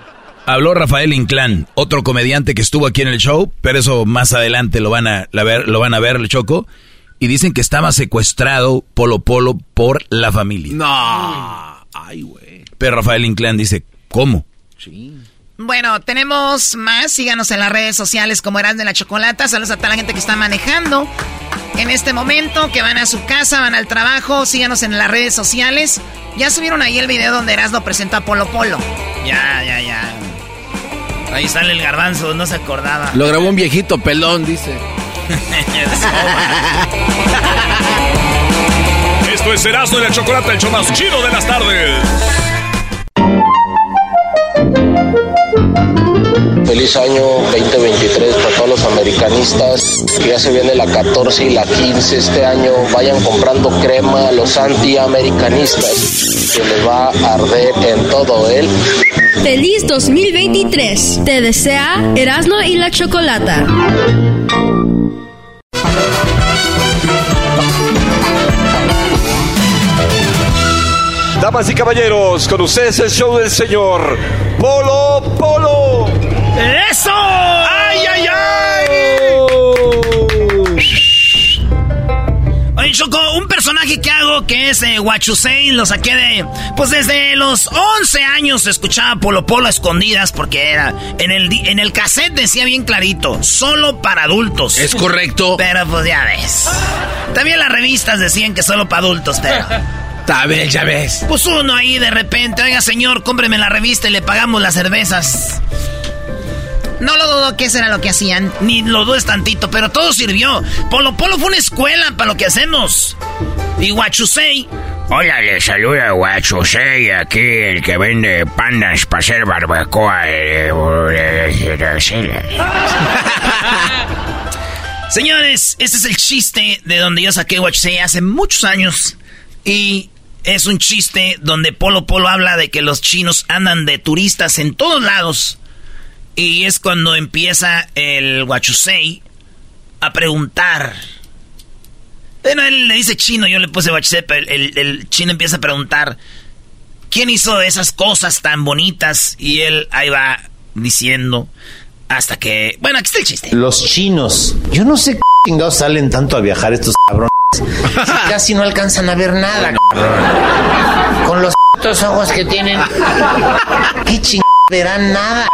Habló Rafael Inclán, otro comediante que estuvo aquí en el show, pero eso más adelante lo van a, la ver, lo van a ver, el Choco. Y dicen que estaba secuestrado Polo Polo por la familia. No. Ay, güey. Pero Rafael Inclán dice, ¿cómo? Sí. Bueno, tenemos más. Síganos en las redes sociales como Eran de la Chocolata. Saludos a toda la gente que está manejando en este momento, que van a su casa, van al trabajo. Síganos en las redes sociales. Ya subieron ahí el video donde Erasmo presentó a Polo Polo. Ya, ya, ya. Ahí sale el garbanzo, no se acordaba. Lo grabó un viejito pelón, dice. Esto es Erasmo y la Chocolata, el show más chido de las tardes. Feliz año 2023 para todos los americanistas, ya se viene la 14 y la 15 este año, vayan comprando crema a los antiamericanistas, que les va a arder en todo el... Feliz 2023. Te desea Erasmo y la Chocolata. Damas y caballeros, con ustedes el show del señor Polo Polo. ¡Eso! Oye, Choco, un personaje que hago que es eh, Huachusei, lo saqué de... Pues desde los 11 años escuchaba Polo Polo a escondidas porque era... En el, en el cassette decía bien clarito, solo para adultos. Es correcto. Pero pues ya ves. También las revistas decían que solo para adultos, pero... Está bien, ya ves. Pues uno ahí de repente, oiga señor, cómpreme la revista y le pagamos las cervezas. No lo dudo que eso era lo que hacían. Ni lo dudes tantito, pero todo sirvió. Polo Polo fue una escuela para lo que hacemos. Y Huachusei. Hola, le saluda Guachusei, aquí el que vende pandas para hacer barbacoa. eh, eh, eh, Señores, este es el chiste de donde yo saqué Huachusei hace muchos años. Y es un chiste donde Polo Polo habla de que los chinos andan de turistas en todos lados. Y es cuando empieza el Huachusei a preguntar. Bueno, él le dice chino, yo le puse Huachusei, pero el, el- el chino empieza a preguntar. ¿Quién hizo esas cosas tan bonitas? Y él ahí va diciendo hasta que... Bueno, aquí está el chiste. Los chinos. Yo no sé qué chingados salen tanto a viajar estos cabrones. Si casi no alcanzan a ver nada, cabrón. Con los ojos que tienen. ¿Qué chingados verán nada?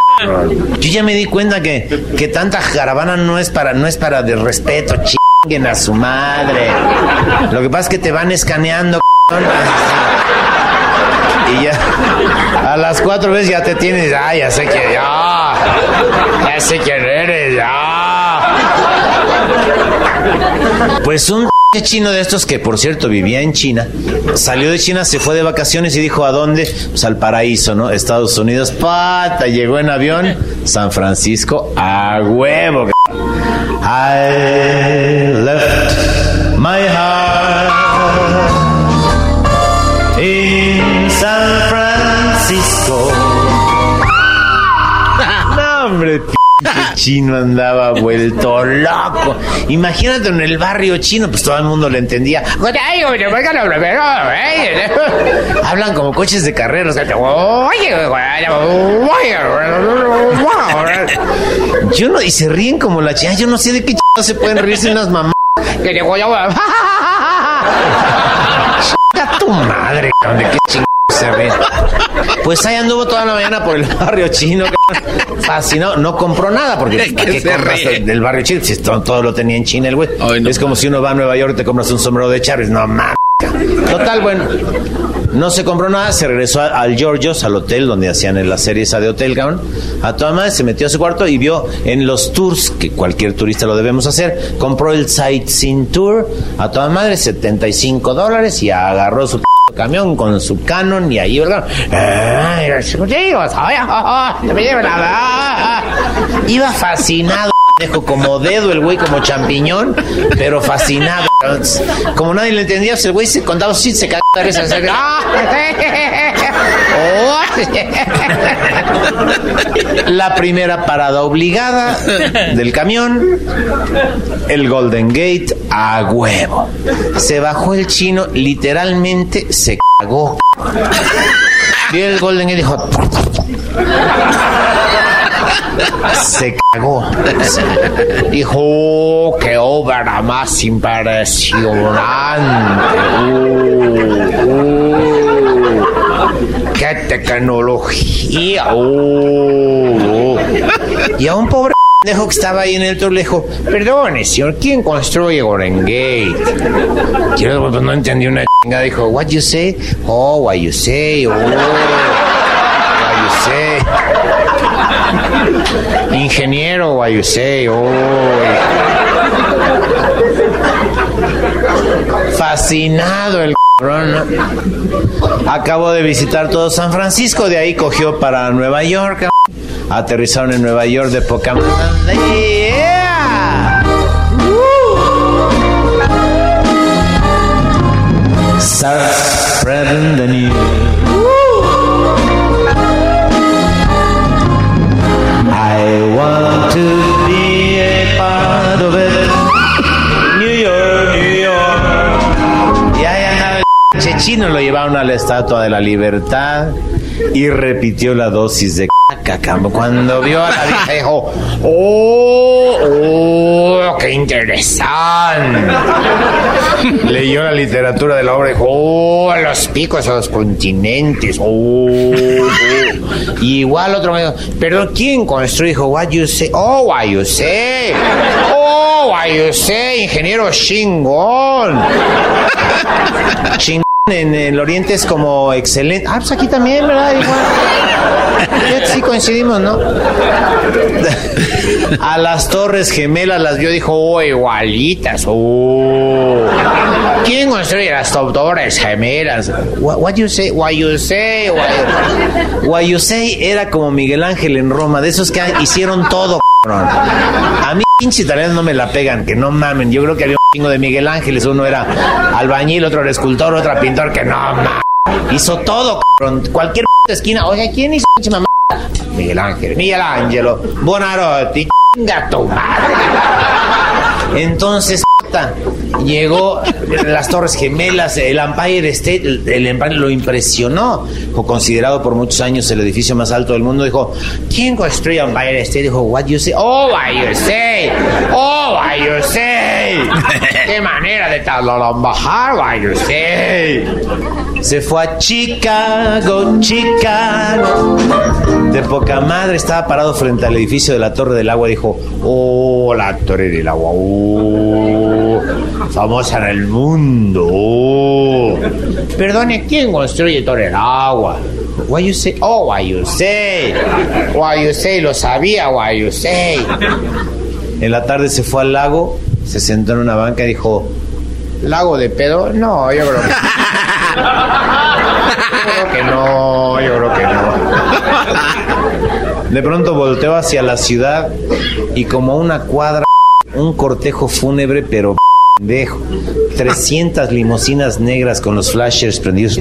Yo ya me di cuenta que, que tanta caravana no es para, no es para de respeto, chinguen a su madre. Lo que pasa es que te van escaneando. Y ya, a las cuatro veces ya te tienes, ah, ya sé que ya, ya sé quién eres, ya. Pues un chino de estos que por cierto vivía en China, salió de China, se fue de vacaciones y dijo a dónde, pues al paraíso, ¿no? Estados Unidos, pata, llegó en avión, San Francisco, a huevo. I left my heart in San Francisco. No, hombre, p- chino andaba vuelto loco. Imagínate en el barrio chino, pues todo el mundo le entendía. Hablan como coches de carreras. Yo no, y se ríen como la china. Yo no sé de qué ch... se pueden reírse unas mamás. Que yo. Chinga tu madre, de qué ríen. Pues ahí anduvo toda la mañana por el barrio chino, fascinado. No compró nada porque ¿De qué ¿qué se compras ríe? del barrio chino? Si todo, todo lo tenía en China el güey. Es como si uno va a Nueva York y te compras un sombrero de Charles. No mames. Total, bueno. No se compró nada, se regresó a- al Georgios, al hotel donde hacían la serie esa de hotel, cabrón. A toda madre se metió a su cuarto y vio en los tours, que cualquier turista lo debemos hacer, compró el Sightseeing Tour, a toda madre, 75 dólares y agarró su p- camión con su Canon y ahí, ¿verdad? Iba fascinado. Dejo como dedo el güey, como champiñón, pero fascinado. Como nadie le entendía, el güey se contaba sí, se cagó de risa. se- La primera parada obligada del camión, el Golden Gate a huevo. Se bajó el chino, literalmente se cagó. Vio el Golden Gate y dijo. Se cagó. Dijo, "Oh, qué obra más impresionante. Uh, uh, qué tecnología. Uh, uh". Y a un pobre pendejo que estaba ahí en el tour le dijo, perdone, señor, ¿quién construye Golden Gate? Y el pues, no entendí una chingada. Dijo, what you say? Oh, what you say? Oh, what you say? Ingeniero, I say, oh. Fascinado el cabrón. Acabo de visitar todo San Francisco, de ahí cogió para Nueva York. Aterrizaron en Nueva York de poca yeah. uh. Chino, lo llevaron a la Estatua de la Libertad y repitió la dosis de caca. Cuando vio a la vieja dijo, oh, oh, qué interesante. Leyó la literatura de la obra y dijo, oh, los picos a los continentes, oh, oh. Y igual otro me dijo, pero ¿quién construyó? What you say? Oh, what you say? Oh, what you say? Ingeniero. Chingón en el oriente es como excelente. Ah, pues aquí también, ¿verdad? Igual. Sí coincidimos, ¿no? A las torres gemelas las vio, dijo, oh, igualitas. Oh. ¿Quién construye las torres gemelas? What, you say? What you say? What, what you say era como Miguel Ángel en Roma, de esos que hicieron todo, A mí pinche italianos no me la pegan, que no mamen. Yo creo que había un chingo de Miguel Ángeles. Uno era albañil, otro era escultor, otro pintor, que no mames. Hizo todo, cabrón. Cualquier esquina. Oye, ¿quién hizo pinche mamá? Miguel Ángel, Miguel Ángelo, Bonarotti, chinga tu madre. Entonces, llegó las Torres Gemelas, el Empire State, el, el Empire lo impresionó. Fue considerado por muchos años el edificio más alto del mundo. Dijo, ¿quién construyó Empire State? Dijo, what you say? Oh, what you say? Oh, what you say? ¿Qué manera de bajar? What you say? Se fue a Chicago, Chicago. De poca madre estaba parado frente al edificio de la Torre del Agua. Dijo, oh, la Torre del Agua. Oh, famosa en el mundo. Oh. Perdone, ¿quién construye Torre del Agua? What you say? Oh, what you say? What you say? Lo sabía, what you say? En la tarde se fue al lago, se sentó en una banca y dijo, ¿lago de pedo? No, yo creo que... Yo creo que no, yo creo que no. De pronto volteó hacia la ciudad y como una cuadra, un cortejo fúnebre, pero pendejo. 300 limusinas negras con los flashers prendidos.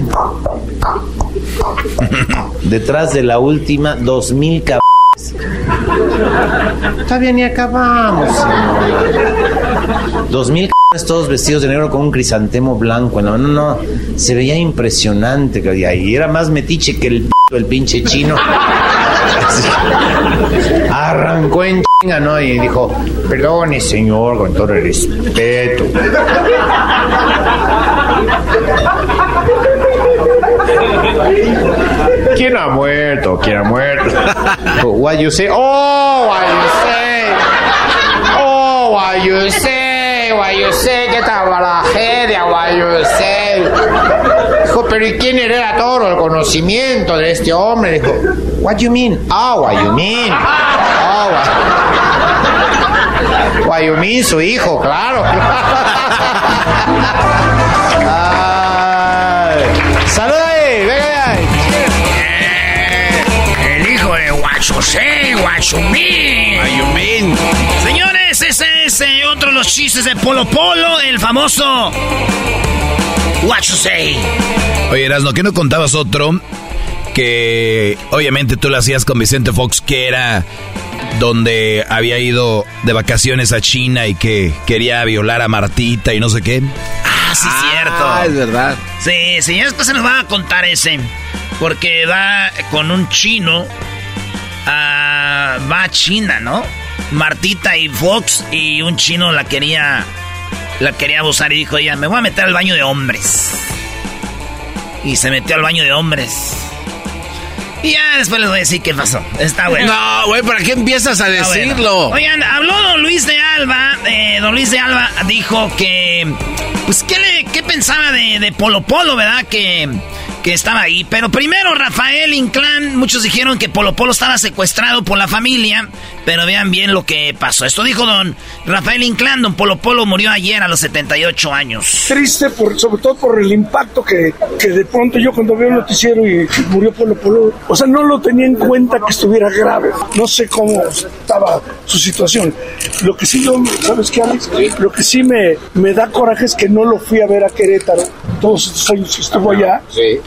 Detrás de la última, 2000 cabrones. Todavía ni acabamos. señor. 2000 cabrones todos vestidos de negro con un crisantemo blanco. No, no, no. Se veía impresionante. Y era más metiche que el, p- el pinche chino. Arrancó en ¿no? Y dijo, perdone, señor, con todo el respeto. ¿Quién ha muerto? ¿Quién ha muerto? What you say? Oh, what you say? Oh, what you say? What you say? ¿Qué tal tragedia? What you say? Dijo, pero ¿y quién hereda todo el conocimiento de este hombre? Dijo, what you mean? Oh, what you mean? Oh, what... What you mean? Su hijo, claro. Saluda ahí, venga ahí. El hijo de Guachosé, Guachumín. Guayumín. Señores, ese es eh, de los chistes de Polo Polo, el famoso What you say. Oye, Erasno, ¿qué no contabas otro? Que obviamente tú lo hacías con Vicente Fox, que era donde había ido de vacaciones a China y que quería violar a Martita y no sé qué. Ah, sí, cierto. Ah, es verdad. Sí, señores, pues se nos va a contar ese. Porque va con un chino. a- va a China, ¿no? Martita y Fox y un chino la quería. La quería abusar y dijo ella, me voy a meter al baño de hombres. Y se metió al baño de hombres. Y ya después les voy a decir qué pasó. Está bueno. No, güey, ¿para qué empiezas a Está bueno. decirlo? Oigan, habló don Luis de Alba. eh, don Luis de Alba dijo que. Pues, ¿qué, le, qué pensaba de, de Polo Polo, verdad? Que, que estaba ahí. Pero primero, Rafael Inclán. Muchos dijeron que Polo Polo estaba secuestrado por la familia. Pero vean bien lo que pasó. Esto dijo don Rafael Inclán. Don Polo Polo murió ayer a los 78 años. triste, por, sobre todo por el impacto que, que de pronto yo cuando veo el noticiero y murió Polo Polo, o sea, no lo tenía en cuenta que estuviera grave. No sé cómo estaba su situación. Lo que sí, no, ¿sabes qué, Alex? Lo que sí me, me da coraje es que no lo fui a ver a Querétaro todos estos años que estuvo allá.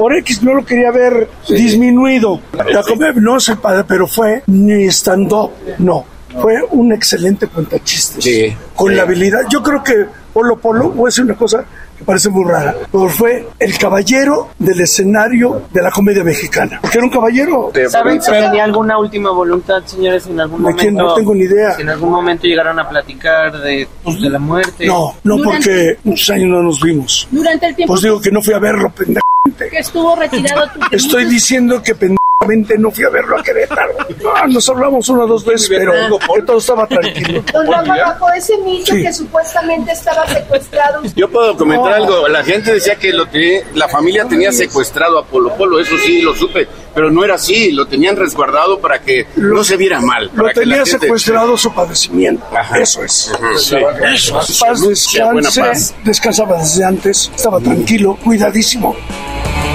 Por X no lo quería ver disminuido. La comedia no sé, padre, pero fue ni stand-up, no. Fue un excelente cuentachistes. Con la habilidad. Yo creo que Polo Polo, voy a decir una cosa que parece muy rara, pero fue el caballero del escenario de la comedia mexicana. Porque era un caballero. ¿Saben si tenía alguna última voluntad, señores, en algún ¿De momento? quién? No tengo ni idea. Si en algún momento llegaron a platicar de, pues, de la muerte. No, no porque muchos años no nos vimos. Durante el tiempo Pues digo que no fui a verlo, pendejo. Que estuvo retirado, Estoy diciendo que no fui a verlo a Querétaro. No, nos hablamos una o dos veces, pero que todo estaba tranquilo. Don Rafa, bajo ese mito Sí. que supuestamente estaba secuestrado. Yo puedo comentar No. algo. La gente decía que lo tenía- la familia tenía secuestrado a Polo Polo, eso sí lo supe, pero no era así. Lo tenían resguardado para que no se viera mal. Lo para que la tenía gente- secuestrado su padecimiento. Eso es. Ujú, sí. Eso es. Paz, descanse. paz. Descansaba desde antes. Estaba tranquilo, cuidadísimo.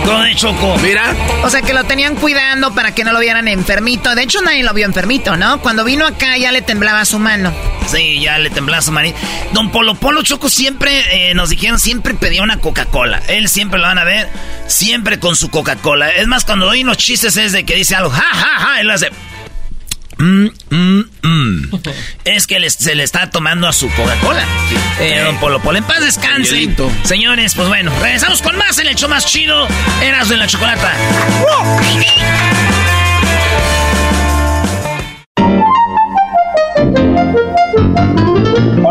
Todo de Choco. Mira. O sea, que lo tenían cuidando para que no lo vieran enfermito. De hecho, nadie lo vio enfermito, ¿no? Cuando vino acá ya le temblaba su mano. Sí, ya le temblaba su manita. Don Polo Polo Choco siempre, eh, nos dijeron, siempre pedía una Coca-Cola. Él siempre lo van a ver, siempre con su Coca-Cola. Es más, cuando oyen los chistes es de que dice algo, ja, ja, ja, él hace... "Mm, mm, mm". es que se le está tomando a su Coca-Cola. Eh, don Polo Polo, en paz descanse. Miguelito. Señores, pues bueno, regresamos con más en el show más chido. Eras de la chocolata.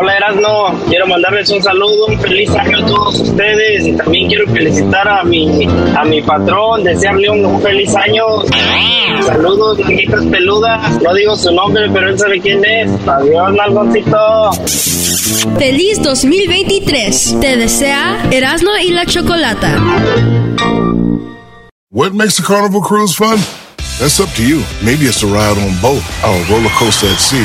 Hola Erasno, quiero mandarles un saludo, un feliz año a todos ustedes y también quiero felicitar a mi a mi patrón, desearle un, un feliz año. Saludos, manguitas peludas, no digo su nombre, pero él sabe quién es. Adiós, nalgoncito. Feliz 2023. Te desea Erasmo y la Chocolata. What makes a carnival cruise fun? That's up to you. Maybe it's a ride on boat, or a roller coaster at sea,